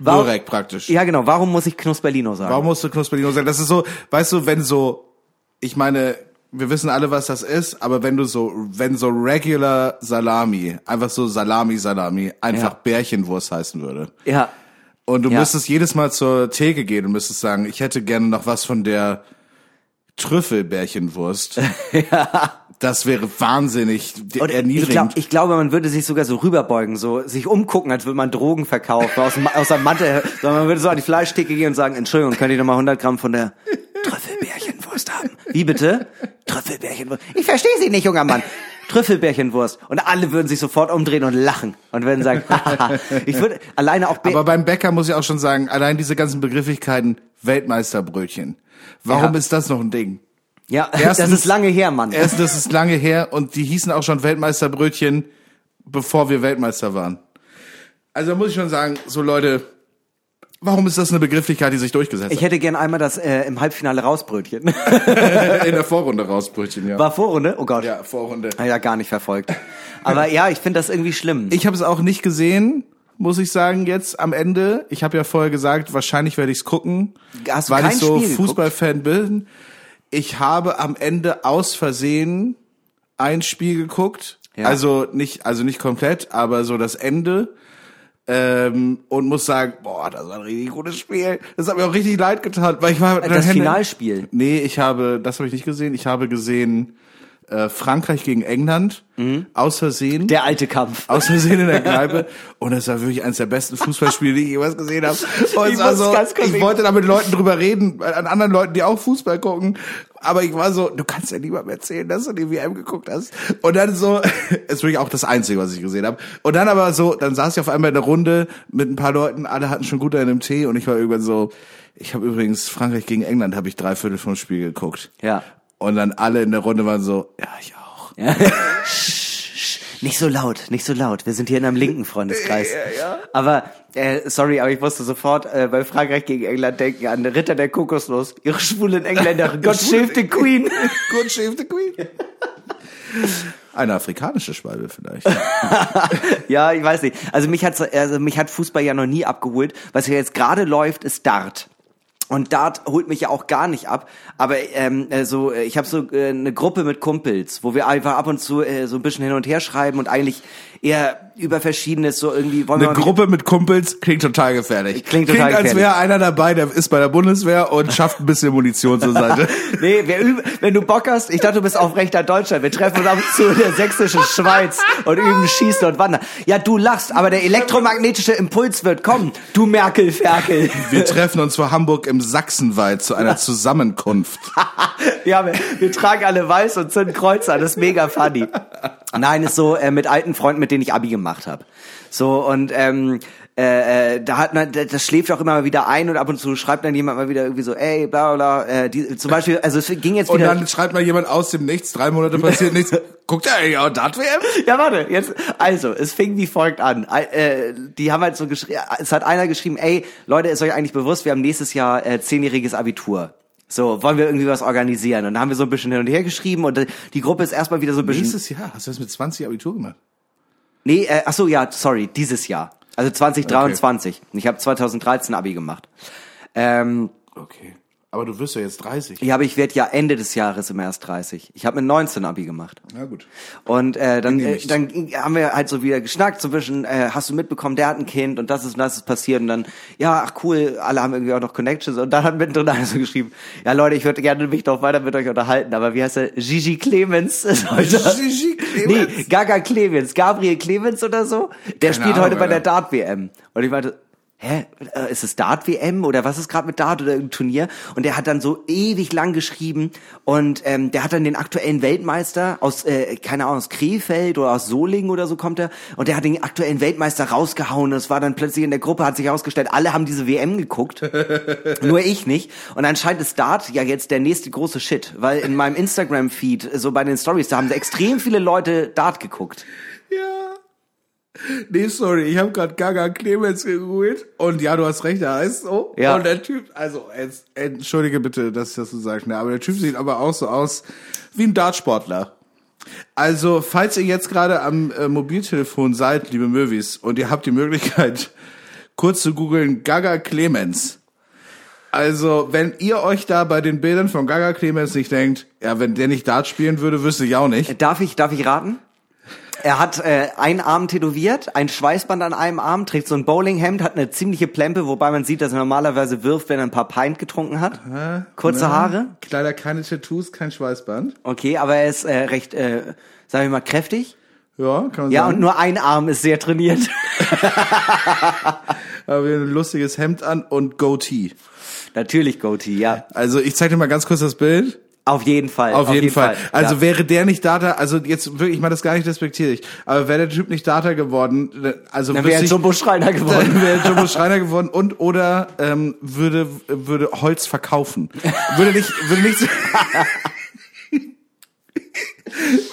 Direkt praktisch. Ja, genau. Warum muss ich Knusperlino sagen? Warum musst du Knusperlino sagen? Das ist so, weißt du, wenn so, ich meine, wir wissen alle, was das ist, aber wenn du so, wenn so regular Salami, einfach so Salami, Salami, einfach Ja. Bärchenwurst heißen würde. Ja. Und du Ja. müsstest jedes Mal zur Theke gehen und müsstest sagen, ich hätte gerne noch was von der Trüffelbärchenwurst. Das wäre wahnsinnig Und ich, erniedrigend. glaub, ich glaube, man würde sich sogar so rüberbeugen, so sich umgucken, als würde man Drogen verkaufen aus, dem- aus der Matte, sondern man würde so an die Fleischtheke gehen und sagen, Entschuldigung, könnt ihr noch mal 100 Gramm von der Trüffelbärchenwurst haben? Wie bitte? Trüffelbärchenwurst. Ich verstehe Sie nicht, junger Mann. Trüffelbärchenwurst. Und alle würden sich sofort umdrehen und lachen und würden sagen, hahaha. ich würde alleine auch Bär- Aber beim Bäcker muss ich auch schon sagen, allein diese ganzen Begrifflichkeiten, Weltmeisterbrötchen. Warum Ja. ist das noch ein Ding? ja, das erstens- ist lange her, Mann. Erst, das ist lange her und die hießen auch schon Weltmeisterbrötchen, bevor wir Weltmeister waren. Also muss ich schon sagen, so Leute, warum ist das eine Begrifflichkeit, die sich durchgesetzt Ich hätte gern einmal das äh, im Halbfinale Rausbrötchen. hat? In der Vorrunde raus, Brötchen, ja. War Vorrunde? Oh Gott. Ja, Vorrunde. Ah Ja, gar nicht verfolgt. Aber ja, ich finde das irgendwie schlimm. Ich habe es auch nicht gesehen, muss ich sagen, jetzt am Ende. Ich habe ja vorher gesagt, wahrscheinlich werde ich es gucken, Hast du weil kein ich so? Fußballfan bin. Ich habe am Ende aus Versehen ein Spiel geguckt. Ja. Also nicht, also nicht komplett, aber so das Ende. Ähm, und muss sagen, boah, das war ein richtig gutes Spiel. Das hat mir auch richtig leid getan, weil ich war das Finalspiel. Nee, ich habe, das habe ich nicht gesehen. Ich habe gesehen äh, Frankreich gegen England aus Versehen. Mhm. Der alte Kampf. aus Versehen in der Kneipe und es war wirklich eines der besten Fußballspiele, die ich jemals gesehen habe. Und Ich es war muss so, ich wollte da mit Leuten drüber reden, an anderen Leuten, die auch Fußball gucken, aber ich war so, du kannst ja niemandem erzählen, dass du die WM geguckt hast. Und dann so, ist wirklich auch das Einzige, was ich gesehen habe. Und dann aber so, dann saß ich auf einmal in der Runde mit ein paar Leuten, alle hatten schon gut einen im Tee und ich war irgendwann so, ich habe übrigens Frankreich gegen England, habe ich drei Viertel vom Spiel geguckt. Ja. Und dann alle in der Runde waren so, ja, ich auch. Nicht so laut, nicht so laut. Wir sind hier in einem linken Freundeskreis. Aber, äh, sorry, aber ich musste sofort äh, bei Frankreich gegen England denken an Ritter der Kokosnuss. Ihre schwulen Engländer. God save the Queen. Good shave the Queen. Eine afrikanische Schwalbe vielleicht. ja, ich weiß nicht. Also mich hat also mich hat Fußball ja noch nie abgeholt. Was ja jetzt gerade läuft, ist Dart. Und Dart holt mich ja auch gar nicht ab. Aber ähm, äh, so, äh, ich habe so äh, eine Gruppe mit Kumpels, wo wir einfach ab und zu äh, so ein bisschen hin und her schreiben und eigentlich eher über verschiedenes so irgendwie wollen wir Eine Gruppe mit Kumpels klingt total gefährlich. Klingt total als gefährlich. wäre einer dabei, der ist bei der Bundeswehr und schafft ein bisschen Munition zur Seite. Nee, üben, wenn du Bock hast, ich dachte, du bist aufrechter Deutschland. Wir treffen uns ab und zu in der sächsischen Schweiz und üben Schießen und Wandern. Ja, du lachst, aber der elektromagnetische Impuls wird kommen. Du Merkel-Ferkel. Wir treffen uns vor Hamburg im Sachsenwald zu einer Zusammenkunft. Ja, wir, wir tragen alle weiß und zünden Kreuze an. Das ist mega funny. Nein, ist so äh, mit alten Freunden, mit denen ich Abi gemacht habe. So und ähm, äh, äh, da hat man, das schläft auch immer mal wieder ein und ab und zu schreibt dann jemand mal wieder irgendwie so, ey, bla bla, bla äh, die, zum Beispiel, also es ging jetzt Und wieder. dann schreibt mal jemand aus dem Nichts, drei Monate passiert nichts. Guckt er auch das WM? Ja, warte, jetzt, also, es fing wie folgt an. Äh, die haben halt so geschrieben, es hat einer geschrieben, ey, Leute, ist euch eigentlich bewusst, wir haben nächstes Jahr äh, zehnjähriges Abitur. So, wollen wir irgendwie was organisieren? Und dann haben wir so ein bisschen hin und her geschrieben und die Gruppe ist erstmal wieder so ein bisschen. Nächstes Jahr. Hast du das mit 20 Abitur gemacht? Nee, äh, ach so, ja, sorry, dieses Jahr. Also 2023. Ich habe 2013 Abi gemacht. Ähm, Okay. Aber du wirst ja jetzt 30. ja, aber ich werde ja Ende des Jahres im erst 30. Ich habe mit 19 Abi gemacht. Na gut. Und äh, dann, äh, dann haben wir halt so wieder geschnackt, so ein bisschen, äh, hast du mitbekommen, der hat ein Kind und das ist und das ist passiert und dann, ja, ach cool, alle haben irgendwie auch noch Connections und dann hat mittendrin einer so geschrieben, ja Leute, ich würde gerne mich noch weiter mit euch unterhalten, aber wie heißt er? Gigi Clemens ist heute. Gigi Clemens? Nee, Gaga Clemens, Gabriel Clemens oder so, der Keine spielt Ahnung, heute bei der. Dart-WM. Und ich meinte, hä, äh, ist es Dart-WM oder was ist gerade mit Dart oder irgendein Turnier? Und der hat dann so ewig lang geschrieben und ähm, der hat dann den aktuellen Weltmeister aus, äh, keine Ahnung, aus Krefeld oder aus Solingen oder so kommt er und der hat den aktuellen Weltmeister rausgehauen. Das war dann plötzlich in der Gruppe, hat sich herausgestellt, alle haben diese WM geguckt, nur ich nicht. Und anscheinend ist Dart ja jetzt der nächste große Shit, weil in meinem Instagram-Feed, so bei den Stories, da haben extrem viele Leute Dart geguckt. Ja. Nee, sorry, ich habe gerade Gaga Clemens gegoogelt und ja, du hast recht, er heißt so. Ja. Und der Typ, also jetzt, entschuldige bitte, dass ich das so sage, ne, aber der Typ sieht aber auch so aus wie ein Dartsportler. Also, falls ihr jetzt gerade am äh, Mobiltelefon seid, liebe Möwis, und ihr habt die Möglichkeit, kurz zu googeln Gaga Clemens. Also, wenn ihr euch da bei den Bildern von Gaga Clemens nicht denkt, ja, wenn der nicht Dart spielen würde, wüsste ich auch nicht. Darf ich, darf ich raten? Er hat äh, einen Arm tätowiert, ein Schweißband an einem Arm, trägt so ein Bowlinghemd, hat eine ziemliche Plempe, wobei man sieht, dass er normalerweise wirft, wenn er ein paar Pint getrunken hat. Kurze Haare. Leider keine Tattoos, kein Schweißband. Okay, aber er ist äh, recht, äh, sag ich mal, kräftig. Ja, kann man Ja, sagen. und nur ein Arm ist sehr trainiert. Aber wir ein lustiges Hemd an und Goatee. Natürlich Goatee, ja. Also ich zeig dir mal ganz kurz das Bild. Auf jeden Fall. Auf, jeden, Fall. Also ja. wäre der nicht Data, also jetzt wirklich, ich meine das gar nicht respektierlich, aber wäre der Typ nicht Data geworden, also dann wäre Jumbo Schreiner geworden. dann wäre Jumbo Schreiner geworden und oder ähm, würde würde Holz verkaufen. Würde nicht würde nichts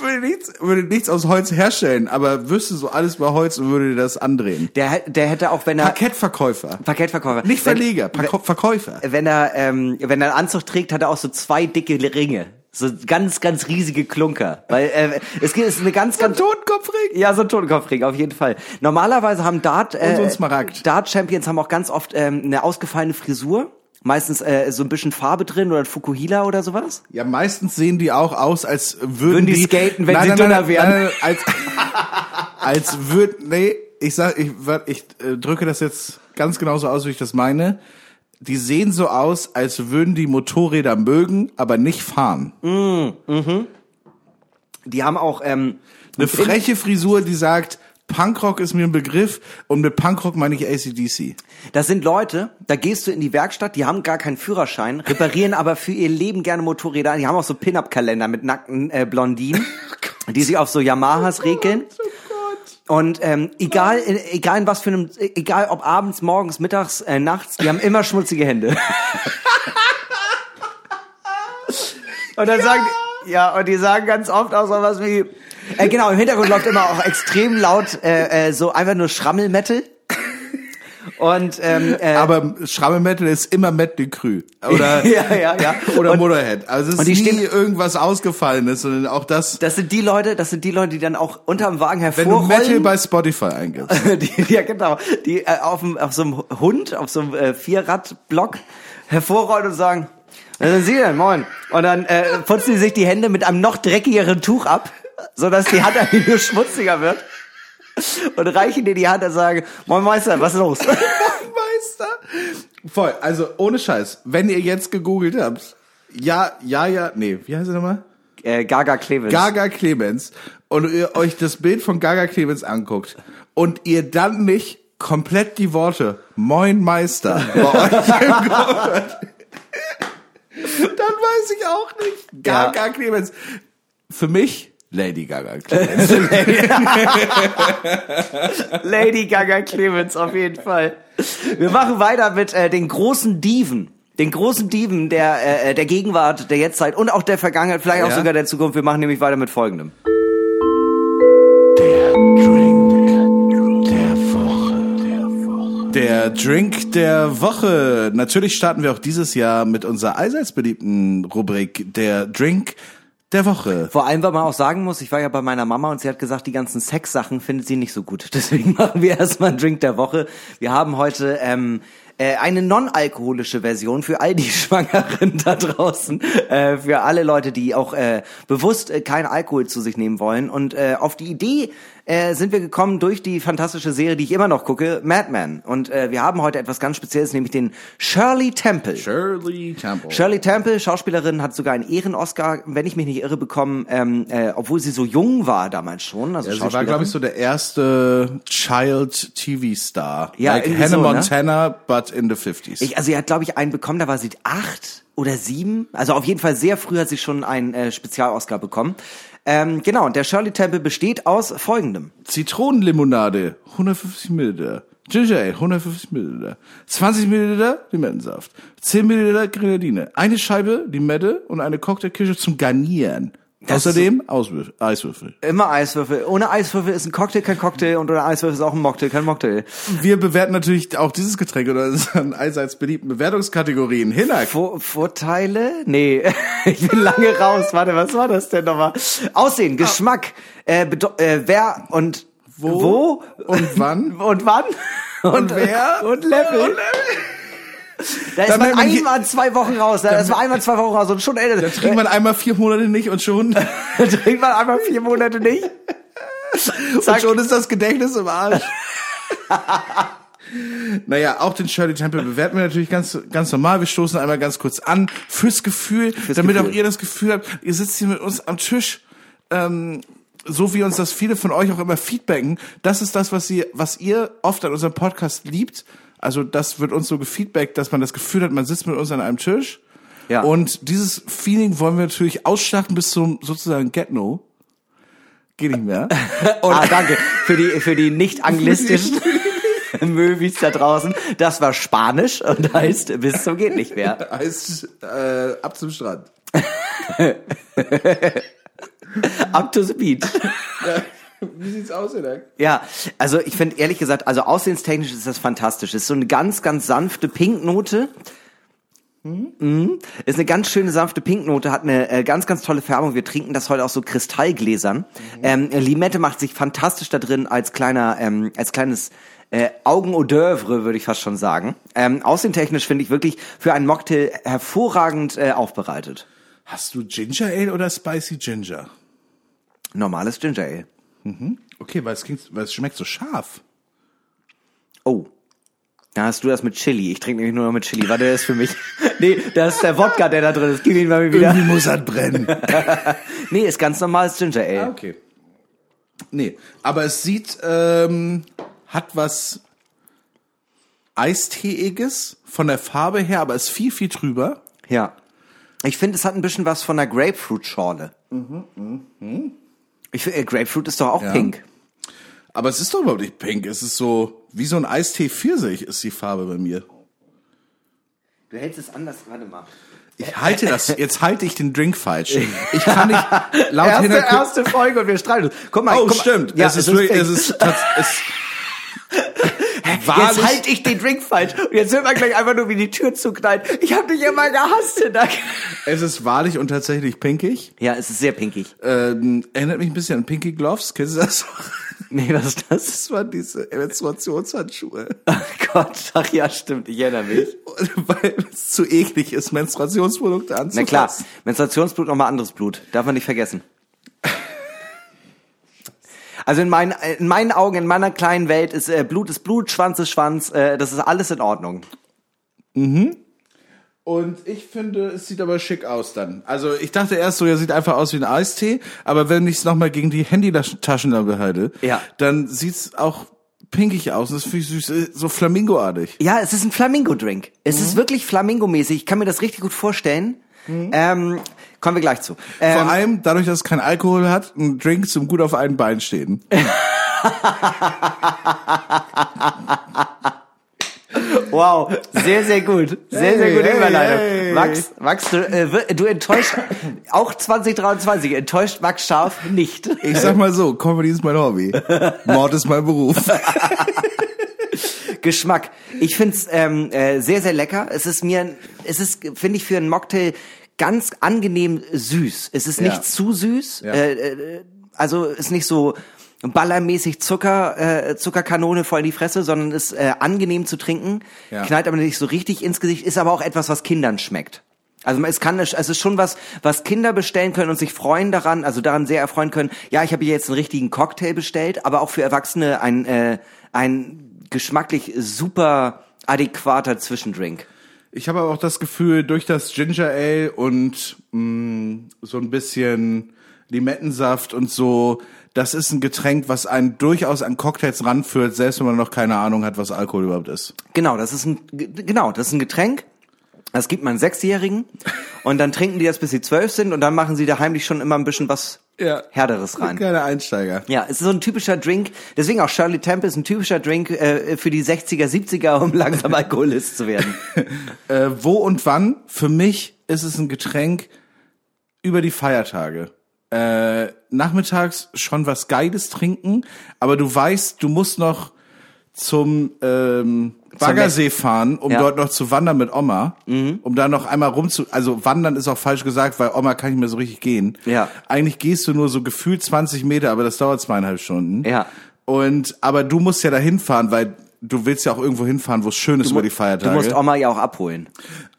würde nichts würde nichts aus Holz herstellen, aber wüsste so alles bei Holz und würde dir das andrehen. Der, der hätte auch, wenn er... Parkettverkäufer. Parkettverkäufer. Nicht Wenn- Verleger, Parko- Verkäufer. wenn er ähm, wenn er einen Anzug trägt, hat er auch so zwei dicke Ringe, so ganz ganz riesige Klunker, weil äh, es gibt es ist eine ganz ganz Totenkopfring. ja so ein Totenkopfring auf jeden Fall. Normalerweise haben Dart äh, Und so ein Smaragd. Dart Champions haben auch ganz oft ähm, eine ausgefallene Frisur. Meistens äh, so ein bisschen Farbe drin oder ein Fukuhila oder sowas. Ja, meistens sehen die auch aus, als würden, Würden die skaten, wenn sie dünner wären. Nein, nein, als, als würden, nee, ich sag, ich, ich äh, drücke das jetzt ganz genauso aus, wie ich das meine. Die sehen so aus, als würden die Motorräder mögen, aber nicht fahren. Die haben auch ähm, Eine freche Frisur, die sagt, Punkrock ist mir ein Begriff und mit Punkrock meine ich ACDC. Das sind Leute, da gehst du in die Werkstatt, die haben gar keinen Führerschein, reparieren aber für ihr Leben gerne Motorräder. Die haben auch so Pin-Up-Kalender mit nackten äh, Blondinen, die sich auf so Yamahas regeln. Und ähm, egal, in, egal in was für einem, egal ob abends, morgens, mittags, äh, nachts, die haben immer schmutzige Hände. und dann sagen, ja, und die sagen ganz oft auch so was wie, äh, genau, im Hintergrund läuft immer auch extrem laut äh, äh, so einfach nur Schrammelmetal. Und ähm, äh, Aber Schrammelmetal ist immer Matt Decrue. Oder, ja, ja, ja. oder und, Motorhead. Also es ist die nie stehen- irgendwas Ausgefallenes, sondern auch das, das sind die Leute, das sind die Leute, die dann auch unterm Wagen wenn du Metal hervorrollen. bei Spotify eingibst. die, ja, genau. Die äh, auf, dem, auf so einem Hund, auf so einem äh, Vierradblock hervorrollen und sagen, was sind Sie denn? Moin. Und dann äh, putzen sie sich die Hände mit einem noch dreckigeren Tuch ab, sodass die Hand eigentlich nur schmutziger wird. und reichen dir die Hand und sagen, Moin Meister, was ist los? Meister. Voll, also ohne Scheiß, wenn ihr jetzt gegoogelt habt, ja, ja, ja, nee, wie heißt er nochmal? äh, Gaga Clemens. Gaga Clemens und ihr euch das Bild von Gaga Clemens anguckt und ihr dann nicht komplett die Worte Moin Meister bei euch im hört, dann weiß ich auch nicht. Gaga Clemens. Für mich Lady Gaga Clemens. Lady Gaga Clemens, auf jeden Fall. Wir machen weiter mit äh, den großen Diven. Den großen Diven der, äh, der Gegenwart, der Jetztzeit und auch der Vergangenheit, vielleicht auch Ja. sogar der Zukunft. Wir machen nämlich weiter mit folgendem. Der Drink der Woche. Natürlich starten wir auch dieses Jahr mit unserer allseits beliebten Rubrik der Drink der Woche. Vor allem, weil man auch sagen muss, ich war ja bei meiner Mama und sie hat gesagt, die ganzen Sexsachen findet sie nicht so gut. Deswegen machen wir erstmal einen Drink der Woche. Wir haben heute ähm, äh, eine non-alkoholische Version für all die Schwangeren da draußen, äh, für alle Leute, die auch äh, bewusst äh, keinen Alkohol zu sich nehmen wollen. Und äh, auf die Idee äh, sind wir gekommen durch die fantastische Serie, die ich immer noch gucke, Mad Men. Und äh, wir haben heute etwas ganz Spezielles, nämlich den Shirley Temple. Shirley Temple. Shirley Temple, Schauspielerin, hat sogar einen Ehren-Oscar, wenn ich mich nicht irre, bekommen, ähm, äh, obwohl sie so jung war damals schon. Also Ja, sie war, glaube ich, so der erste Child-TV-Star. Ja, like Hannah so, ne? Montana, but in the 50s. Ich, also sie hat, glaube ich, einen bekommen, da war sie acht oder sieben. Also auf jeden Fall sehr früh hat sie schon einen äh, Spezial-Oscar bekommen. Ähm, genau, und der Shirley Temple besteht aus folgendem. Zitronenlimonade, 150 Milliliter. Ginger Ale, 150 Milliliter. 20 Milliliter Limettensaft. 10 Milliliter Grenadine. Eine Scheibe Limette und eine Cocktailkirsche zum Garnieren. Das Außerdem Auswürfel, Eiswürfel. Immer Eiswürfel. Ohne Eiswürfel ist ein Cocktail kein Cocktail und ohne Eiswürfel ist auch ein Mocktail kein Mocktail. Wir bewerten natürlich auch dieses Getränk oder unseren allseits beliebten Bewertungskategorien. Hinak. Vor Vorteile? Nee, ich bin lange raus. Warte, was war das denn nochmal? Aussehen, Geschmack, äh, äh, wer und wo, wo Und wann? und wann und, wer? und Level. Da ist man einmal zwei Wochen raus. Da ist man einmal zwei Wochen raus und schon älter. Dann trinkt man einmal vier Monate nicht und schon, Dann trinkt man einmal vier Monate nicht. und schon ist das Gedächtnis im Arsch. Naja, auch den Shirley Temple bewerten wir natürlich ganz, ganz normal. Wir stoßen einmal ganz kurz an fürs Gefühl, damit Gefühl. auch ihr das Gefühl habt, ihr sitzt hier mit uns am Tisch, ähm, so wie uns das viele von euch auch immer feedbacken. Das ist das, was ihr, was ihr oft an unserem Podcast liebt. Also das wird uns so gefeedbackt, dass man das Gefühl hat, man sitzt mit uns an einem Tisch. Ja. Und dieses Feeling wollen wir natürlich ausschlachten bis zum sozusagen Get-No. Geht nicht mehr. ah, danke für die für die nicht anglistischen Movies da draußen. Das war Spanisch und heißt bis zum geht nicht mehr. heißt äh, ab zum Strand. Up to the beach. Wie sieht's aus, Enak? Ja, also ich finde ehrlich gesagt, also aussehenstechnisch ist das fantastisch. Ist so eine ganz, ganz sanfte Pinknote. Mhm. Ist eine ganz schöne sanfte Pinknote, hat eine äh, ganz, ganz tolle Färbung. Wir trinken das heute aus so Kristallgläsern. Ähm, Limette macht sich fantastisch da drin als kleiner, ähm, als kleines äh, Augen d'oeuvre, würde ich fast schon sagen. Ähm, aussehentechnisch finde ich wirklich für einen Mocktail hervorragend äh, aufbereitet. Hast du Ginger Ale oder Spicy Ginger? Normales Ginger Ale. Okay, weil es, klingt, weil es schmeckt so scharf. Oh. Da hast du das mit Chili. Ich trinke nämlich nur noch mit Chili. Warte, das ist für mich. Nee, das ist der Wodka, der da drin ist. Gib ihn mal wieder. Irgendwie muss das brennen. Nee, ist ganz normales Ginger Ale. okay. Nee, aber es sieht, ähm, hat was Eisteeiges von der Farbe her, aber ist viel, viel drüber. Ja. Ich finde, es hat ein bisschen was von der Grapefruit-Schorle. Ich äh, Grapefruit ist doch auch Ja. pink. Aber es ist doch überhaupt nicht pink. Es ist so, wie so ein Eistee Pfirsich ist die Farbe bei mir. Du hältst es anders. Warte mal. Ich halte das, jetzt halte ich den Drink falsch. Ich kann nicht, laut Erste, Hintergrund, erste Folge und wir streiten uns. Guck mal. Oh, guck mal. stimmt. Ja, es ist, wirklich, pink. es ist, es, Jetzt wahrlich- halte ich den Drink falsch. Und jetzt hört man gleich einfach nur, wie die Tür zuknallt. Ich habe dich immer gehasst, Hinak. es ist wahrlich und tatsächlich pinkig. Ja, es ist sehr pinkig. Ähm, erinnert mich ein bisschen an Pinky Gloves. Kennst du das? Nee, was ist das? Das waren diese Menstruationshandschuhe. Oh Gott, ach ja, stimmt, ich erinnere mich. Weil es zu eklig ist, Menstruationsprodukte Na anzufassen. klar, Menstruationsblut nochmal anderes Blut. Darf man nicht vergessen. Also in meinen, in meinen Augen, in meiner kleinen Welt ist äh, Blut ist Blut, Schwanz ist Schwanz, äh, das ist alles in Ordnung. Und ich finde, es sieht aber schick aus dann. Also ich dachte erst so, er sieht einfach aus wie ein Eistee, aber wenn ich es nochmal gegen die Handytaschenlampe halte, Ja. dann sieht's auch pinkig aus. Und das finde ich süß, so Flamingo-artig. Ja, es ist ein Flamingo-Drink. Es ist wirklich Flamingo-mäßig. Ich kann mir das richtig gut vorstellen. Ähm, kommen wir gleich zu. Ähm, Vor allem, dadurch, dass es kein Alkohol hat, ein Drink zum gut auf einen Bein stehen. Wow, sehr, sehr gut. Sehr, sehr gute hey, Überleitung. hey. Max, Max, du, äh, du enttäuscht, auch 2023, enttäuscht Max Scharf nicht. Ich sag mal so, Comedy ist mein Hobby. Mord ist mein Beruf. Geschmack. Ich find's ähm, äh, sehr, sehr lecker. Es ist mir, es ist, finde ich, für einen Mocktail ganz angenehm süß. Es ist Ja. nicht zu süß. Ja. Äh, äh, also ist nicht so ballermäßig Zucker, äh, Zuckerkanone voll in die Fresse, sondern ist äh, angenehm zu trinken. Ja. Knallt aber nicht so richtig ins Gesicht, ist aber auch etwas, was Kindern schmeckt. Also es kann, es ist schon was, was Kinder bestellen können und sich freuen daran, also daran sehr erfreuen können. Ja, ich habe hier jetzt einen richtigen Cocktail bestellt, aber auch für Erwachsene ein, äh, ein geschmacklich super adäquater Zwischendrink. Ich habe auch das Gefühl, durch das Ginger Ale und mh, so ein bisschen Limettensaft und so, das ist ein Getränk, was einen durchaus an Cocktails ranführt, selbst wenn man noch keine Ahnung hat, was Alkohol überhaupt ist. Genau, das ist ein, genau, das ist ein Getränk. Das gibt man Sechsjährigen und dann trinken die das, bis sie zwölf sind und dann machen sie da heimlich schon immer ein bisschen was Ja. Härteres rein. Kleiner Einsteiger. Ja, es ist so ein typischer Drink. Deswegen auch Shirley Temple ist ein typischer Drink äh, für die 60er, 70er, um langsam Alkoholist zu werden. Äh, wo und wann? Für mich ist es ein Getränk über die Feiertage. Äh, nachmittags schon was Geiles trinken, aber du weißt, du musst noch zum ähm, Baggersee fahren, um Ja. dort noch zu wandern mit Oma, um da noch einmal rumzu... Also wandern ist auch falsch gesagt, weil Oma kann nicht mehr so richtig gehen. Ja. Eigentlich gehst du nur so gefühlt 20 Meter, aber das dauert zweieinhalb Stunden. Ja. Und aber du musst ja da hinfahren, weil du willst ja auch irgendwo hinfahren, wo es schön ist über die Feiertage. Du musst Oma ja auch abholen.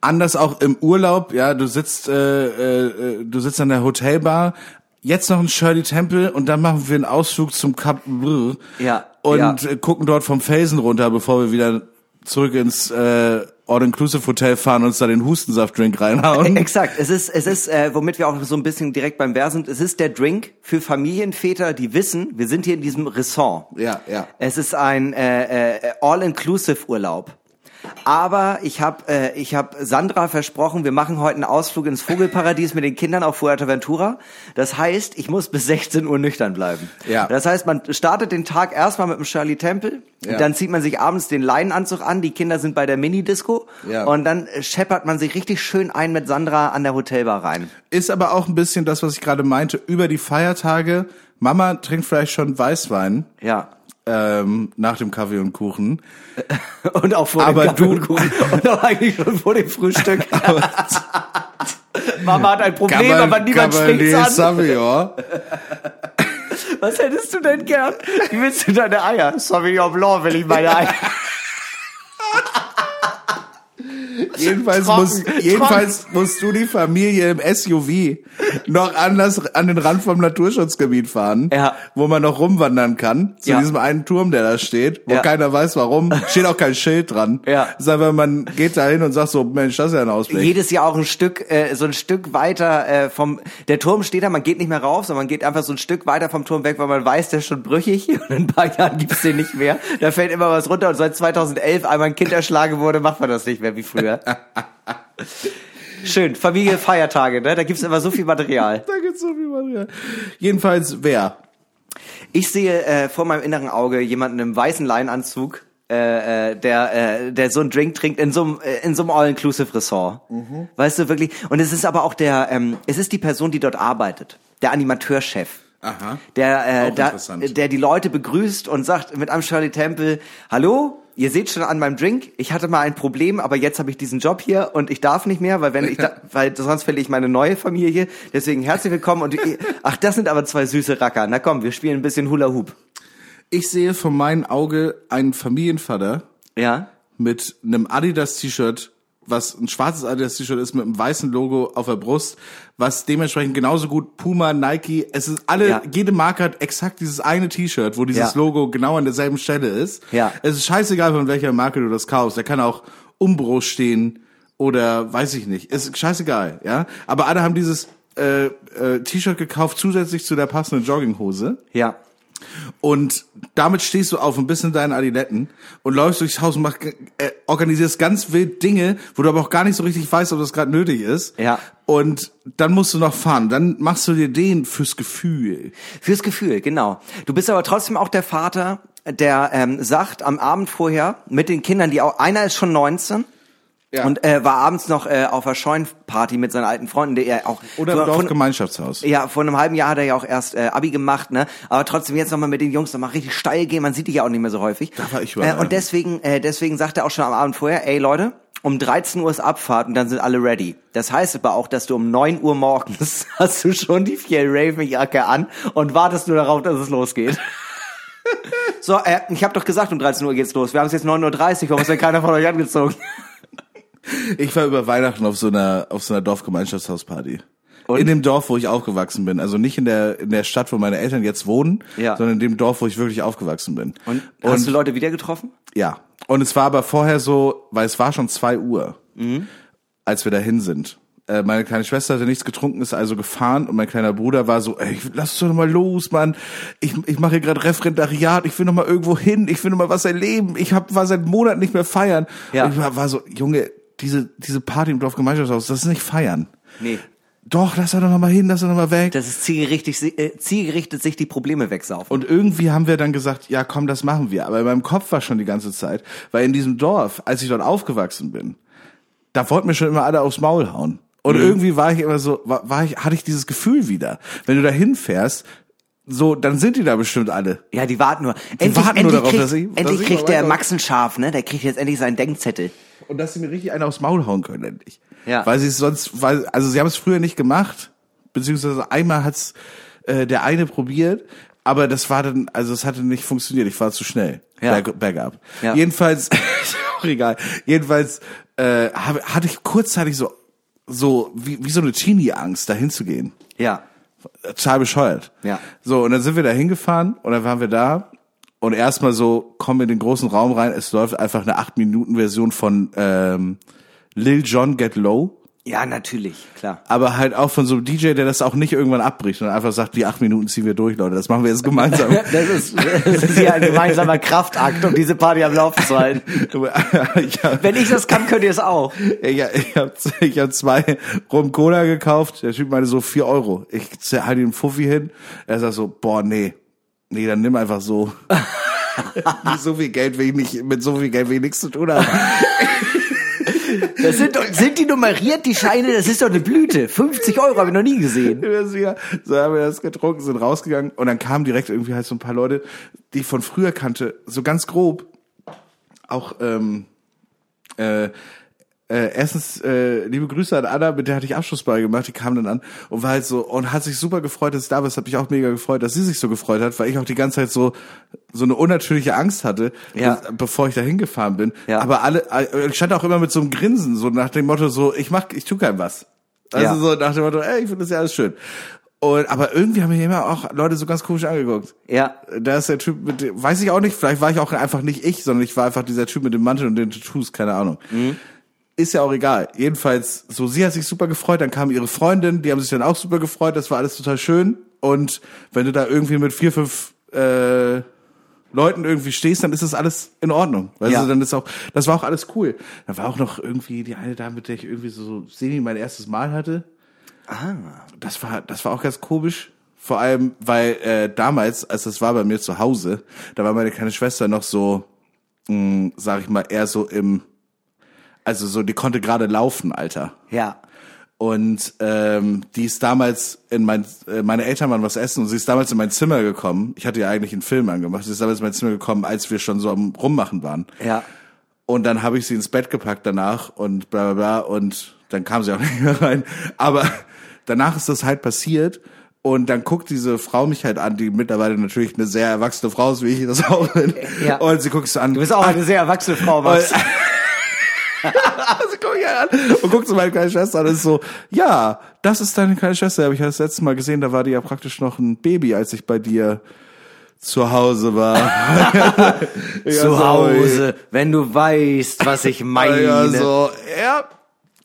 Anders auch im Urlaub, ja, du sitzt, äh, äh, du sitzt an der Hotelbar, jetzt noch ein Shirley Temple und dann machen wir einen Ausflug zum Kap Brr Ja, und ja. äh, gucken dort vom Felsen runter, bevor wir wieder zurück ins äh, All-Inclusive-Hotel fahren und uns da den Hustensaftdrink reinhauen. Exakt. Es ist, es ist, äh, womit wir auch so ein bisschen direkt beim Wer sind. Es ist der Drink für Familienväter, die wissen, wir sind hier in diesem Ressort. Ja, ja. Es ist ein äh, äh, All-Inclusive-Urlaub. Aber ich habe äh, ich hab Sandra versprochen, wir machen heute einen Ausflug ins Vogelparadies mit den Kindern auf Fuerteventura. Das heißt, ich muss bis 16 Uhr nüchtern bleiben. Ja. Das heißt, man startet den Tag erstmal mit dem Shirley Temple, Ja. dann zieht man sich abends den Leinenanzug an, die Kinder sind bei der Mini-Disco Ja. und dann scheppert man sich richtig schön ein mit Sandra an der Hotelbar rein. Ist aber auch ein bisschen das, was ich gerade meinte, über die Feiertage. Mama trinkt vielleicht schon Weißwein Ja. Ähm, nach dem Kaffee und Kuchen. Und auch vor Aber dem Kaffee du- und Kuchen. und auch eigentlich schon vor dem Frühstück. Mama hat ein Problem, aber niemand spricht's an. Sauvignon. Was hättest du denn gern? Wie willst du deine Eier? Sauvignon Blanc will ich meine Eier. Jedenfalls, Trocken, musst, jedenfalls musst du die Familie im SUV noch anders an den Rand vom Naturschutzgebiet fahren, Ja. wo man noch rumwandern kann, zu Ja. diesem einen Turm, der da steht, wo Ja. keiner weiß warum, steht auch kein Schild dran. Ja. Ist einfach, man geht da hin und sagt so, Mensch, das ist ja ein Ausblick. Jedes Jahr auch ein Stück, äh, so ein Stück weiter äh, vom, der Turm steht da, man geht nicht mehr rauf, sondern man geht einfach so ein Stück weiter vom Turm weg, weil man weiß, der ist schon brüchig und in ein paar Jahren gibt's den nicht mehr. Da fällt immer was runter und seit 2011 einmal ein Kind erschlagen wurde, macht man das nicht mehr wie früher. Schön, Familie, Feiertage, ne? Da gibt's immer so viel Material. da gibt's so viel Material. Jedenfalls, wer? Ich sehe äh, vor meinem inneren Auge jemanden im weißen Leinenanzug, äh, äh, der, äh, der so einen Drink trinkt in so einem äh, in so einem All-Inclusive-Ressort. Weißt du wirklich? Und es ist aber auch der, ähm, es ist die Person, die dort arbeitet, der Animateurchef. Aha. Der, äh, da, der die Leute begrüßt und sagt mit einem Shirley Temple, hallo, ihr seht schon an meinem Drink, ich hatte mal ein Problem, aber jetzt habe ich diesen Job hier und ich darf nicht mehr, weil wenn ich da, weil sonst verliere ich meine neue Familie. Deswegen herzlich willkommen und ach, das sind aber zwei süße Racker. Na komm, wir spielen ein bisschen Hula Hoop. Ich sehe von meinem Auge einen Familienvater Ja? mit einem Adidas-T-Shirt was ein schwarzes Adidas T-Shirt ist mit einem weißen Logo auf der Brust, was dementsprechend genauso gut Puma, Nike, es ist alle, Ja. jede Marke hat exakt dieses eine T-Shirt, wo dieses Ja. Logo genau an derselben Stelle ist. Ja. Es ist scheißegal, von welcher Marke du das kaufst. Da kann auch Umbro stehen oder weiß ich nicht. Es ist scheißegal, ja. Aber alle haben dieses äh, äh, T-Shirt gekauft zusätzlich zu der passenden Jogginghose. Ja. Und damit stehst du auf ein bisschen deinen Adiletten und läufst durchs Haus und mach, äh, organisierst ganz wild Dinge, wo du aber auch gar nicht so richtig weißt, ob das gerade nötig ist. Ja. Und dann musst du noch fahren. Dann machst du dir den fürs Gefühl. Fürs Gefühl, genau. Du bist aber trotzdem auch der Vater, der ähm, sagt am Abend vorher mit den Kindern, die auch, einer ist schon 19 Ja. und äh, war abends noch äh, auf einer Scheunenparty mit seinen alten Freunden, der er auch Oder von- Dorfgemeinschaftshaus. Ja, vor einem halben Jahr hat er ja auch erst äh, Abi gemacht, ne? Aber trotzdem jetzt nochmal mit den Jungs nochmal richtig steil gehen. Man sieht die ja auch nicht mehr so häufig. Da war ich äh. Und deswegen, äh, deswegen sagt er auch schon am Abend vorher, ey Leute, um 13 Uhr ist Abfahrt und dann sind alle ready. Das heißt aber auch, dass du um 9 Uhr morgens hast du schon die Fjell Raven Jacke an und wartest nur darauf, dass es losgeht. so, äh, ich habe doch gesagt, um 13 Uhr geht's los. Wir haben es jetzt 9.30 Uhr, warum ist denn keiner von euch angezogen? Ich war über Weihnachten auf so einer, auf so einer Dorfgemeinschaftshausparty. Und? In dem Dorf, wo ich aufgewachsen bin. Also nicht in der, in der Stadt, wo meine Eltern jetzt wohnen, Ja. sondern in dem Dorf, wo ich wirklich aufgewachsen bin. Und, hast du Leute wieder getroffen? Ja. Und es war aber vorher so, weil es war schon zwei Uhr, als wir dahin sind. Äh, meine kleine Schwester hatte nichts getrunken, ist also gefahren und mein kleiner Bruder war so, ey, lass doch noch mal los, Mann. Ich, ich mache hier gerade Referendariat, ich will noch mal irgendwo hin, ich will noch mal was erleben. Ich hab, war seit Monaten nicht mehr feiern. Ja. Und ich war, war so, Junge, diese, diese Party im Dorfgemeinschaftshaus, das ist nicht feiern. Nee. Doch, lass doch noch mal hin, lass doch noch mal weg. Das ist zielgerichtet, äh, zielgerichtet sich die Probleme wegsaufen. Und irgendwie haben wir dann gesagt, ja komm, das machen wir. Aber in meinem Kopf war schon die ganze Zeit, weil in diesem Dorf, als ich dort aufgewachsen bin, da wollten mir schon immer alle aufs Maul hauen. Und irgendwie war ich immer so, war, war ich, hatte ich dieses Gefühl wieder. Wenn du da hinfährst, so, dann sind die da bestimmt alle. Ja, die warten nur. endlich warten nur endlich darauf, kriegt, dass ich- dass endlich ich kriegt der Maxen scharf, ne? Der kriegt jetzt endlich seinen Denkzettel. Und dass sie mir richtig einen aufs Maul hauen können, endlich. Ja. Weil sie es sonst, weil, also sie haben es früher nicht gemacht, beziehungsweise einmal hat's äh, der eine probiert, aber das war dann, also es hatte nicht funktioniert, ich war zu schnell. Ja. Berg, bergab. Ja. Jedenfalls, auch egal. Jedenfalls äh, hab, hatte ich kurzzeitig so, so wie, wie so eine Teenie-Angst, da hinzugehen. Ja. Total bescheuert. Ja. So, und dann sind wir da hingefahren und dann waren wir da und erstmal so, kommen wir in den großen Raum rein, es läuft einfach eine 8-Minuten-Version von ähm, Lil Jon Get Low, Ja, natürlich, klar. aber halt auch von so einem DJ, der das auch nicht irgendwann abbricht und einfach sagt, die 8 Minuten ziehen wir durch, Leute, das machen wir jetzt gemeinsam. Das ist, das ist hier ein gemeinsamer Kraftakt, um diese Party am Laufen zu halten. hab, Wenn ich das kann, könnt ihr es auch. ich, ich hab, ich hab zwei Rum Cola gekauft, der Typ meinte so 4 Euro. Ich halte ihm einen Fuffi hin, er sagt so, boah, nee, nee, dann nimm einfach so. Nicht so viel Geld will ich nicht, mit so viel Geld will ich nichts zu tun haben. Das sind, sind die nummeriert, die Scheine? Das ist doch eine Blüte. 50 Euro habe ich noch nie gesehen. So haben wir das getrunken, sind rausgegangen und dann kamen direkt irgendwie halt so ein paar Leute, die ich von früher kannte, so ganz grob. Auch ähm, äh, äh, erstens äh, liebe Grüße an Anna, mit der hatte ich Abschlussball gemacht, die kam dann an und war halt so und hat sich super gefreut, dass ich da war. Es hat mich auch mega gefreut, dass sie sich so gefreut hat, weil ich auch die ganze Zeit so so eine unnatürliche Angst hatte, Ja. bis- bevor ich da hingefahren bin. Ja. Aber alle, äh, ich stand auch immer mit so einem Grinsen, so nach dem Motto, so ich mach, ich tu kein was. Also Ja. so nach dem Motto, ey, ich finde das ja alles schön. Und, aber irgendwie haben mir immer auch Leute so ganz komisch angeguckt. Ja. Da ist der Typ mit dem, weiß ich auch nicht, vielleicht war ich auch einfach nicht ich, sondern ich war einfach dieser Typ mit dem Mantel und den Tattoos, keine Ahnung. Ist ja auch egal. Jedenfalls, so sie hat sich super gefreut, dann kam ihre Freundin, die haben sich dann auch super gefreut, das war alles total schön. Und wenn du da irgendwie mit vier, fünf äh, Leuten irgendwie stehst, dann ist das alles in Ordnung. Weißt Ja. du, dann ist auch, das war auch alles cool. Da war auch noch irgendwie die eine Dame, mit der ich irgendwie so semi mein erstes Mal hatte. Ah. Das war, das war auch ganz komisch. Vor allem, weil äh, damals, als das war bei mir zu Hause, da war meine kleine Schwester noch so, mh, sag ich mal, eher so im, also so, die konnte gerade laufen, Alter. Ja. Und ähm, die ist damals in mein, äh, meine Eltern waren was essen und sie ist damals in mein Zimmer gekommen. Ich hatte ja eigentlich einen Film angemacht. Sie ist damals in mein Zimmer gekommen, als wir schon so am Rummachen waren. Ja. Und dann habe ich sie ins Bett gepackt danach und bla bla bla und dann kam sie auch nicht mehr rein. Aber danach ist das halt passiert und dann guckt diese Frau mich halt an, die mittlerweile natürlich eine sehr erwachsene Frau ist, wie ich das auch bin. Ja. Und sie guckt so an. Du bist auch eine sehr erwachsene Frau, Max. also guck ich an und guck zu meiner kleinen Schwester und ist so, ja, das ist deine kleine Schwester. Habe ich das letzte Mal gesehen, da war die ja praktisch noch ein Baby, als ich bei dir zu Hause war. Zu Hause, wenn du weißt, was ich meine. Ja, so, ja,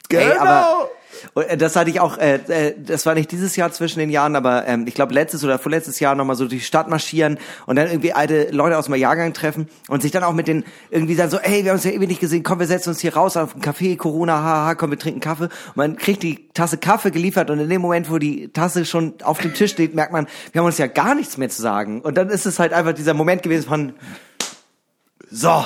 genau. Ey, aber und, äh, das hatte ich auch, äh, äh, das war nicht dieses Jahr zwischen den Jahren, aber ähm, ich glaube letztes oder vorletztes Jahr nochmal so durch die Stadt marschieren und dann irgendwie alte Leute aus dem Jahrgang treffen und sich dann auch mit den irgendwie sagen so, ey, wir haben uns ja ewig nicht gesehen, komm, wir setzen uns hier raus auf einen Café, Corona, haha, komm, wir trinken Kaffee. Und man kriegt die Tasse Kaffee geliefert und in dem Moment, wo die Tasse schon auf dem Tisch steht, merkt man, wir haben uns ja gar nichts mehr zu sagen. Und dann ist es halt einfach dieser Moment gewesen von, so,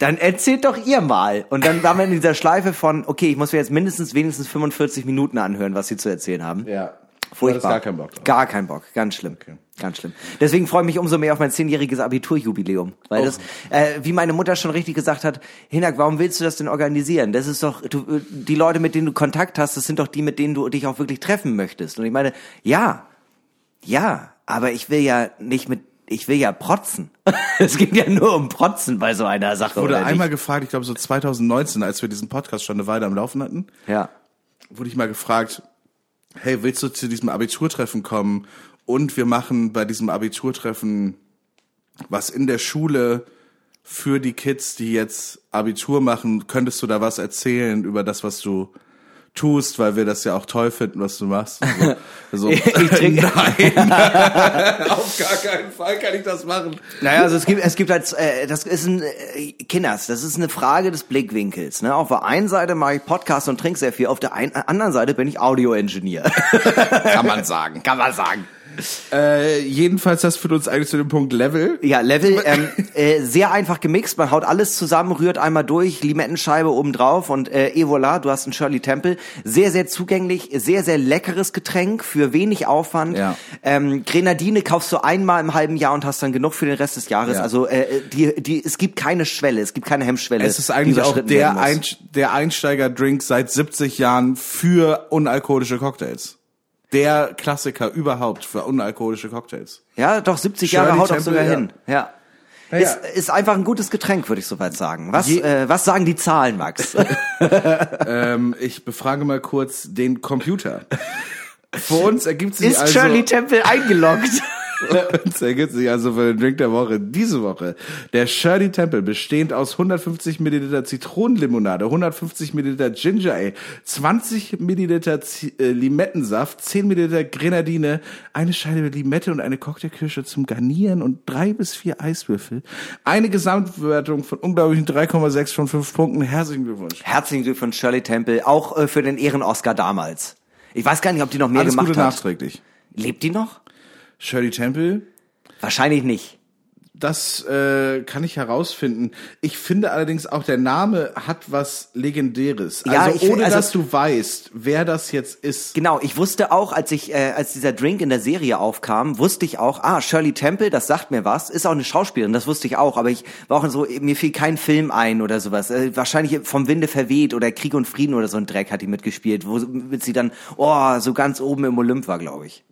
dann erzählt doch ihr mal. Und dann waren wir in dieser Schleife von, okay, ich muss mir jetzt mindestens wenigstens 45 Minuten anhören, was sie zu erzählen haben. Ja. Furchtbar. Gar keinen Bock drauf. Gar keinen Bock. Ganz schlimm. Ganz schlimm. Deswegen freue ich mich umso mehr auf mein zehnjähriges Abiturjubiläum. Weil Oh. das, äh, wie meine Mutter schon richtig gesagt hat, Hinak, warum willst du das denn organisieren? Das ist doch, du, äh, die Leute, mit denen du Kontakt hast, das sind doch die, mit denen du dich auch wirklich treffen möchtest. Und ich meine, ja, ja, aber ich will ja nicht mit, ich will ja protzen. es geht ja nur um Protzen bei so einer Sache. wurde oder einmal nicht? gefragt, ich glaube so 2019, als wir diesen Podcast schon eine Weile am Laufen hatten, Ja. wurde ich mal gefragt, hey, willst du zu diesem Abiturtreffen kommen? Und wir machen bei diesem Abiturtreffen was in der Schule für die Kids, die jetzt Abitur machen. Könntest du da was erzählen über das, was du tust, weil wir das ja auch toll finden, was du machst? So, so, Ich trinke- nein, auf gar keinen Fall kann ich das machen. Naja, also es gibt, es gibt halt, äh, das ist ein, äh, Kinders, das ist eine Frage des Blickwinkels. Ne? Auf der einen Seite mache ich Podcast und trinke sehr viel, auf der ein, anderen Seite bin ich Audio-Engineer. Kann man sagen. Kann man sagen. Äh, jedenfalls, das führt uns eigentlich zu dem Punkt Level. Ja, Level, ähm, äh, sehr einfach gemixt, man haut alles zusammen, rührt einmal durch, Limettenscheibe oben drauf und äh, et voilà, du hast einen Shirley Temple. Sehr, sehr zugänglich, sehr, sehr leckeres Getränk für wenig Aufwand. Ja. Ähm, Grenadine kaufst du einmal im halben Jahr und hast dann genug für den Rest des Jahres. Ja. Also äh, die, die, es gibt keine Schwelle, es gibt keine Hemmschwelle. Es ist eigentlich auch der. Ein, der Einsteiger-Drink seit 70 Jahren für unalkoholische Cocktails. Der Klassiker überhaupt für unalkoholische Cocktails. Ja, doch, 70 Shirley Jahre haut auch Temple, sogar ja. hin. Ja. Ja, Ist, ist einfach ein gutes Getränk, würde ich soweit sagen. Was, Je- äh, was sagen die Zahlen, Max? Ähm, ich befrage mal kurz den Computer. Für uns ergibt sich ist also, Shirley Temple eingeloggt? Uns ergibt sich also für den Drink der Woche diese Woche der Shirley Temple bestehend aus 150 Milliliter Zitronenlimonade, 150 Milliliter Ginger Ale, 20 Milliliter Zi äh, Limettensaft, 10 Milliliter Grenadine, eine Scheibe Limette und eine Cocktailkirsche zum Garnieren und drei bis vier Eiswürfel. Eine Gesamtbewertung von unglaublichen 3,6 von 5 Punkten. Herzlichen Glückwunsch. Herzlichen Glückwunsch, Shirley Temple, auch äh, für den Ehren-Oscar damals. Ich weiß gar nicht, ob die noch mehr Alles gemacht Gute hat. nachträglich. Lebt die noch? Shirley Temple, Wahrscheinlich nicht. Das äh, kann ich herausfinden. Ich finde allerdings auch, der Name hat was Legendäres. Ja, Also ohne also- dass du weißt, wer das jetzt ist. Genau, ich wusste auch, als ich, äh, als dieser Drink in der Serie aufkam, wusste ich auch, ah, Shirley Temple, das sagt mir was, ist auch eine Schauspielerin, das wusste ich auch, aber ich war auch so, mir fiel kein Film ein oder sowas. Äh, wahrscheinlich vom Winde verweht oder Krieg und Frieden oder so ein Dreck hat die mitgespielt, womit sie dann, oh, so ganz oben im Olymp war, glaube ich.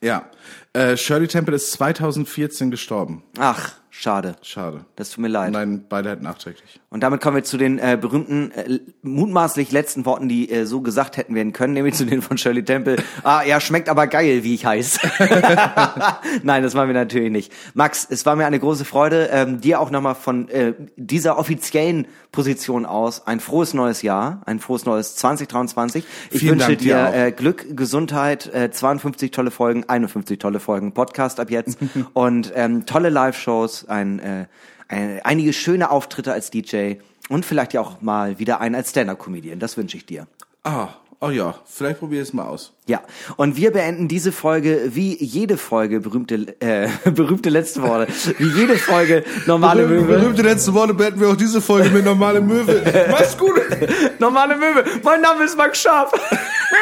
Ja. Äh, Shirley Temple ist 2014 gestorben. Ach, schade. Schade. Das tut mir leid. Nein, Beileid nachträglich. Und damit kommen wir zu den äh, berühmten, äh, mutmaßlich letzten Worten, die äh, so gesagt hätten werden können, nämlich zu denen von Shirley Temple. Ah, ja, schmeckt aber geil, wie ich heiß. Nein, das waren wir natürlich nicht. Max, es war mir eine große Freude, ähm, dir auch nochmal von äh, dieser offiziellen Position aus ein frohes neues Jahr, ein frohes neues 2023. Ich Vielen wünsche Dank dir dir äh, Glück, Gesundheit, äh, 52 tolle Folgen, 51 tolle Folgen Podcast ab jetzt und ähm, tolle Live-Shows, ein, äh, ein, einige schöne Auftritte als DJ und vielleicht ja auch mal wieder einen als Stand-Up-Comedian. Das wünsche ich dir. Ah, oh ja, vielleicht probier es mal aus. Ja, und wir beenden diese Folge wie jede Folge, berühmte, äh, berühmte letzte Worte, wie jede Folge normale Möwe. Berühmte letzte Worte beenden wir auch diese Folge mit normale Möwe. Mach's gut. Normale Möwe. Mein Name ist Max Scharf.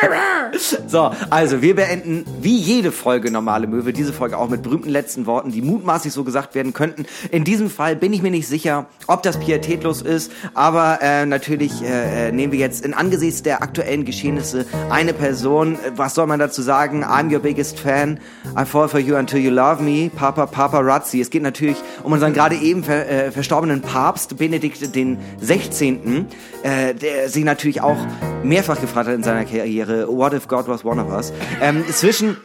so, also wir beenden wie jede Folge Normale Möwe, diese Folge auch mit berühmten letzten Worten, die mutmaßlich so gesagt werden könnten. In diesem Fall bin ich mir nicht sicher, ob das pietätlos ist, aber äh, natürlich äh, äh, nehmen wir jetzt in angesichts der aktuellen Geschehnisse eine Person, äh, was soll man dazu sagen? I'm your biggest fan. I fall for you until you love me. Papa Paparazzi. Es geht natürlich um unseren gerade eben ver, äh, verstorbenen Papst Benedikt den 16., äh, der sich natürlich auch mehrfach gefragt hat in seiner Karriere, what if God was one of us? Ähm, zwischen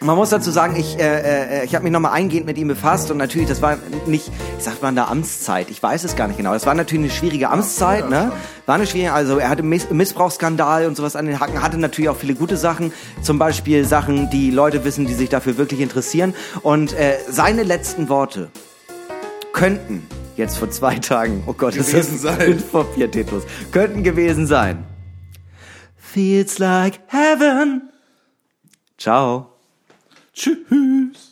man muss dazu sagen, ich, äh, äh, ich habe mich nochmal eingehend mit ihm befasst und natürlich, das war nicht, ich sag mal, eine Amtszeit. Ich weiß es gar nicht genau. Das war natürlich eine schwierige Amtszeit, ne? War eine schwierige, also er hatte Miss Missbrauchsskandal und sowas an den Hacken, hatte natürlich auch viele gute Sachen, zum Beispiel Sachen, die Leute wissen, die sich dafür wirklich interessieren. Und äh, seine letzten Worte könnten jetzt vor zwei Tagen, oh Gott, ist das sein. vor vier Titels, könnten gewesen sein. Feels like heaven. Ciao. Tschüss.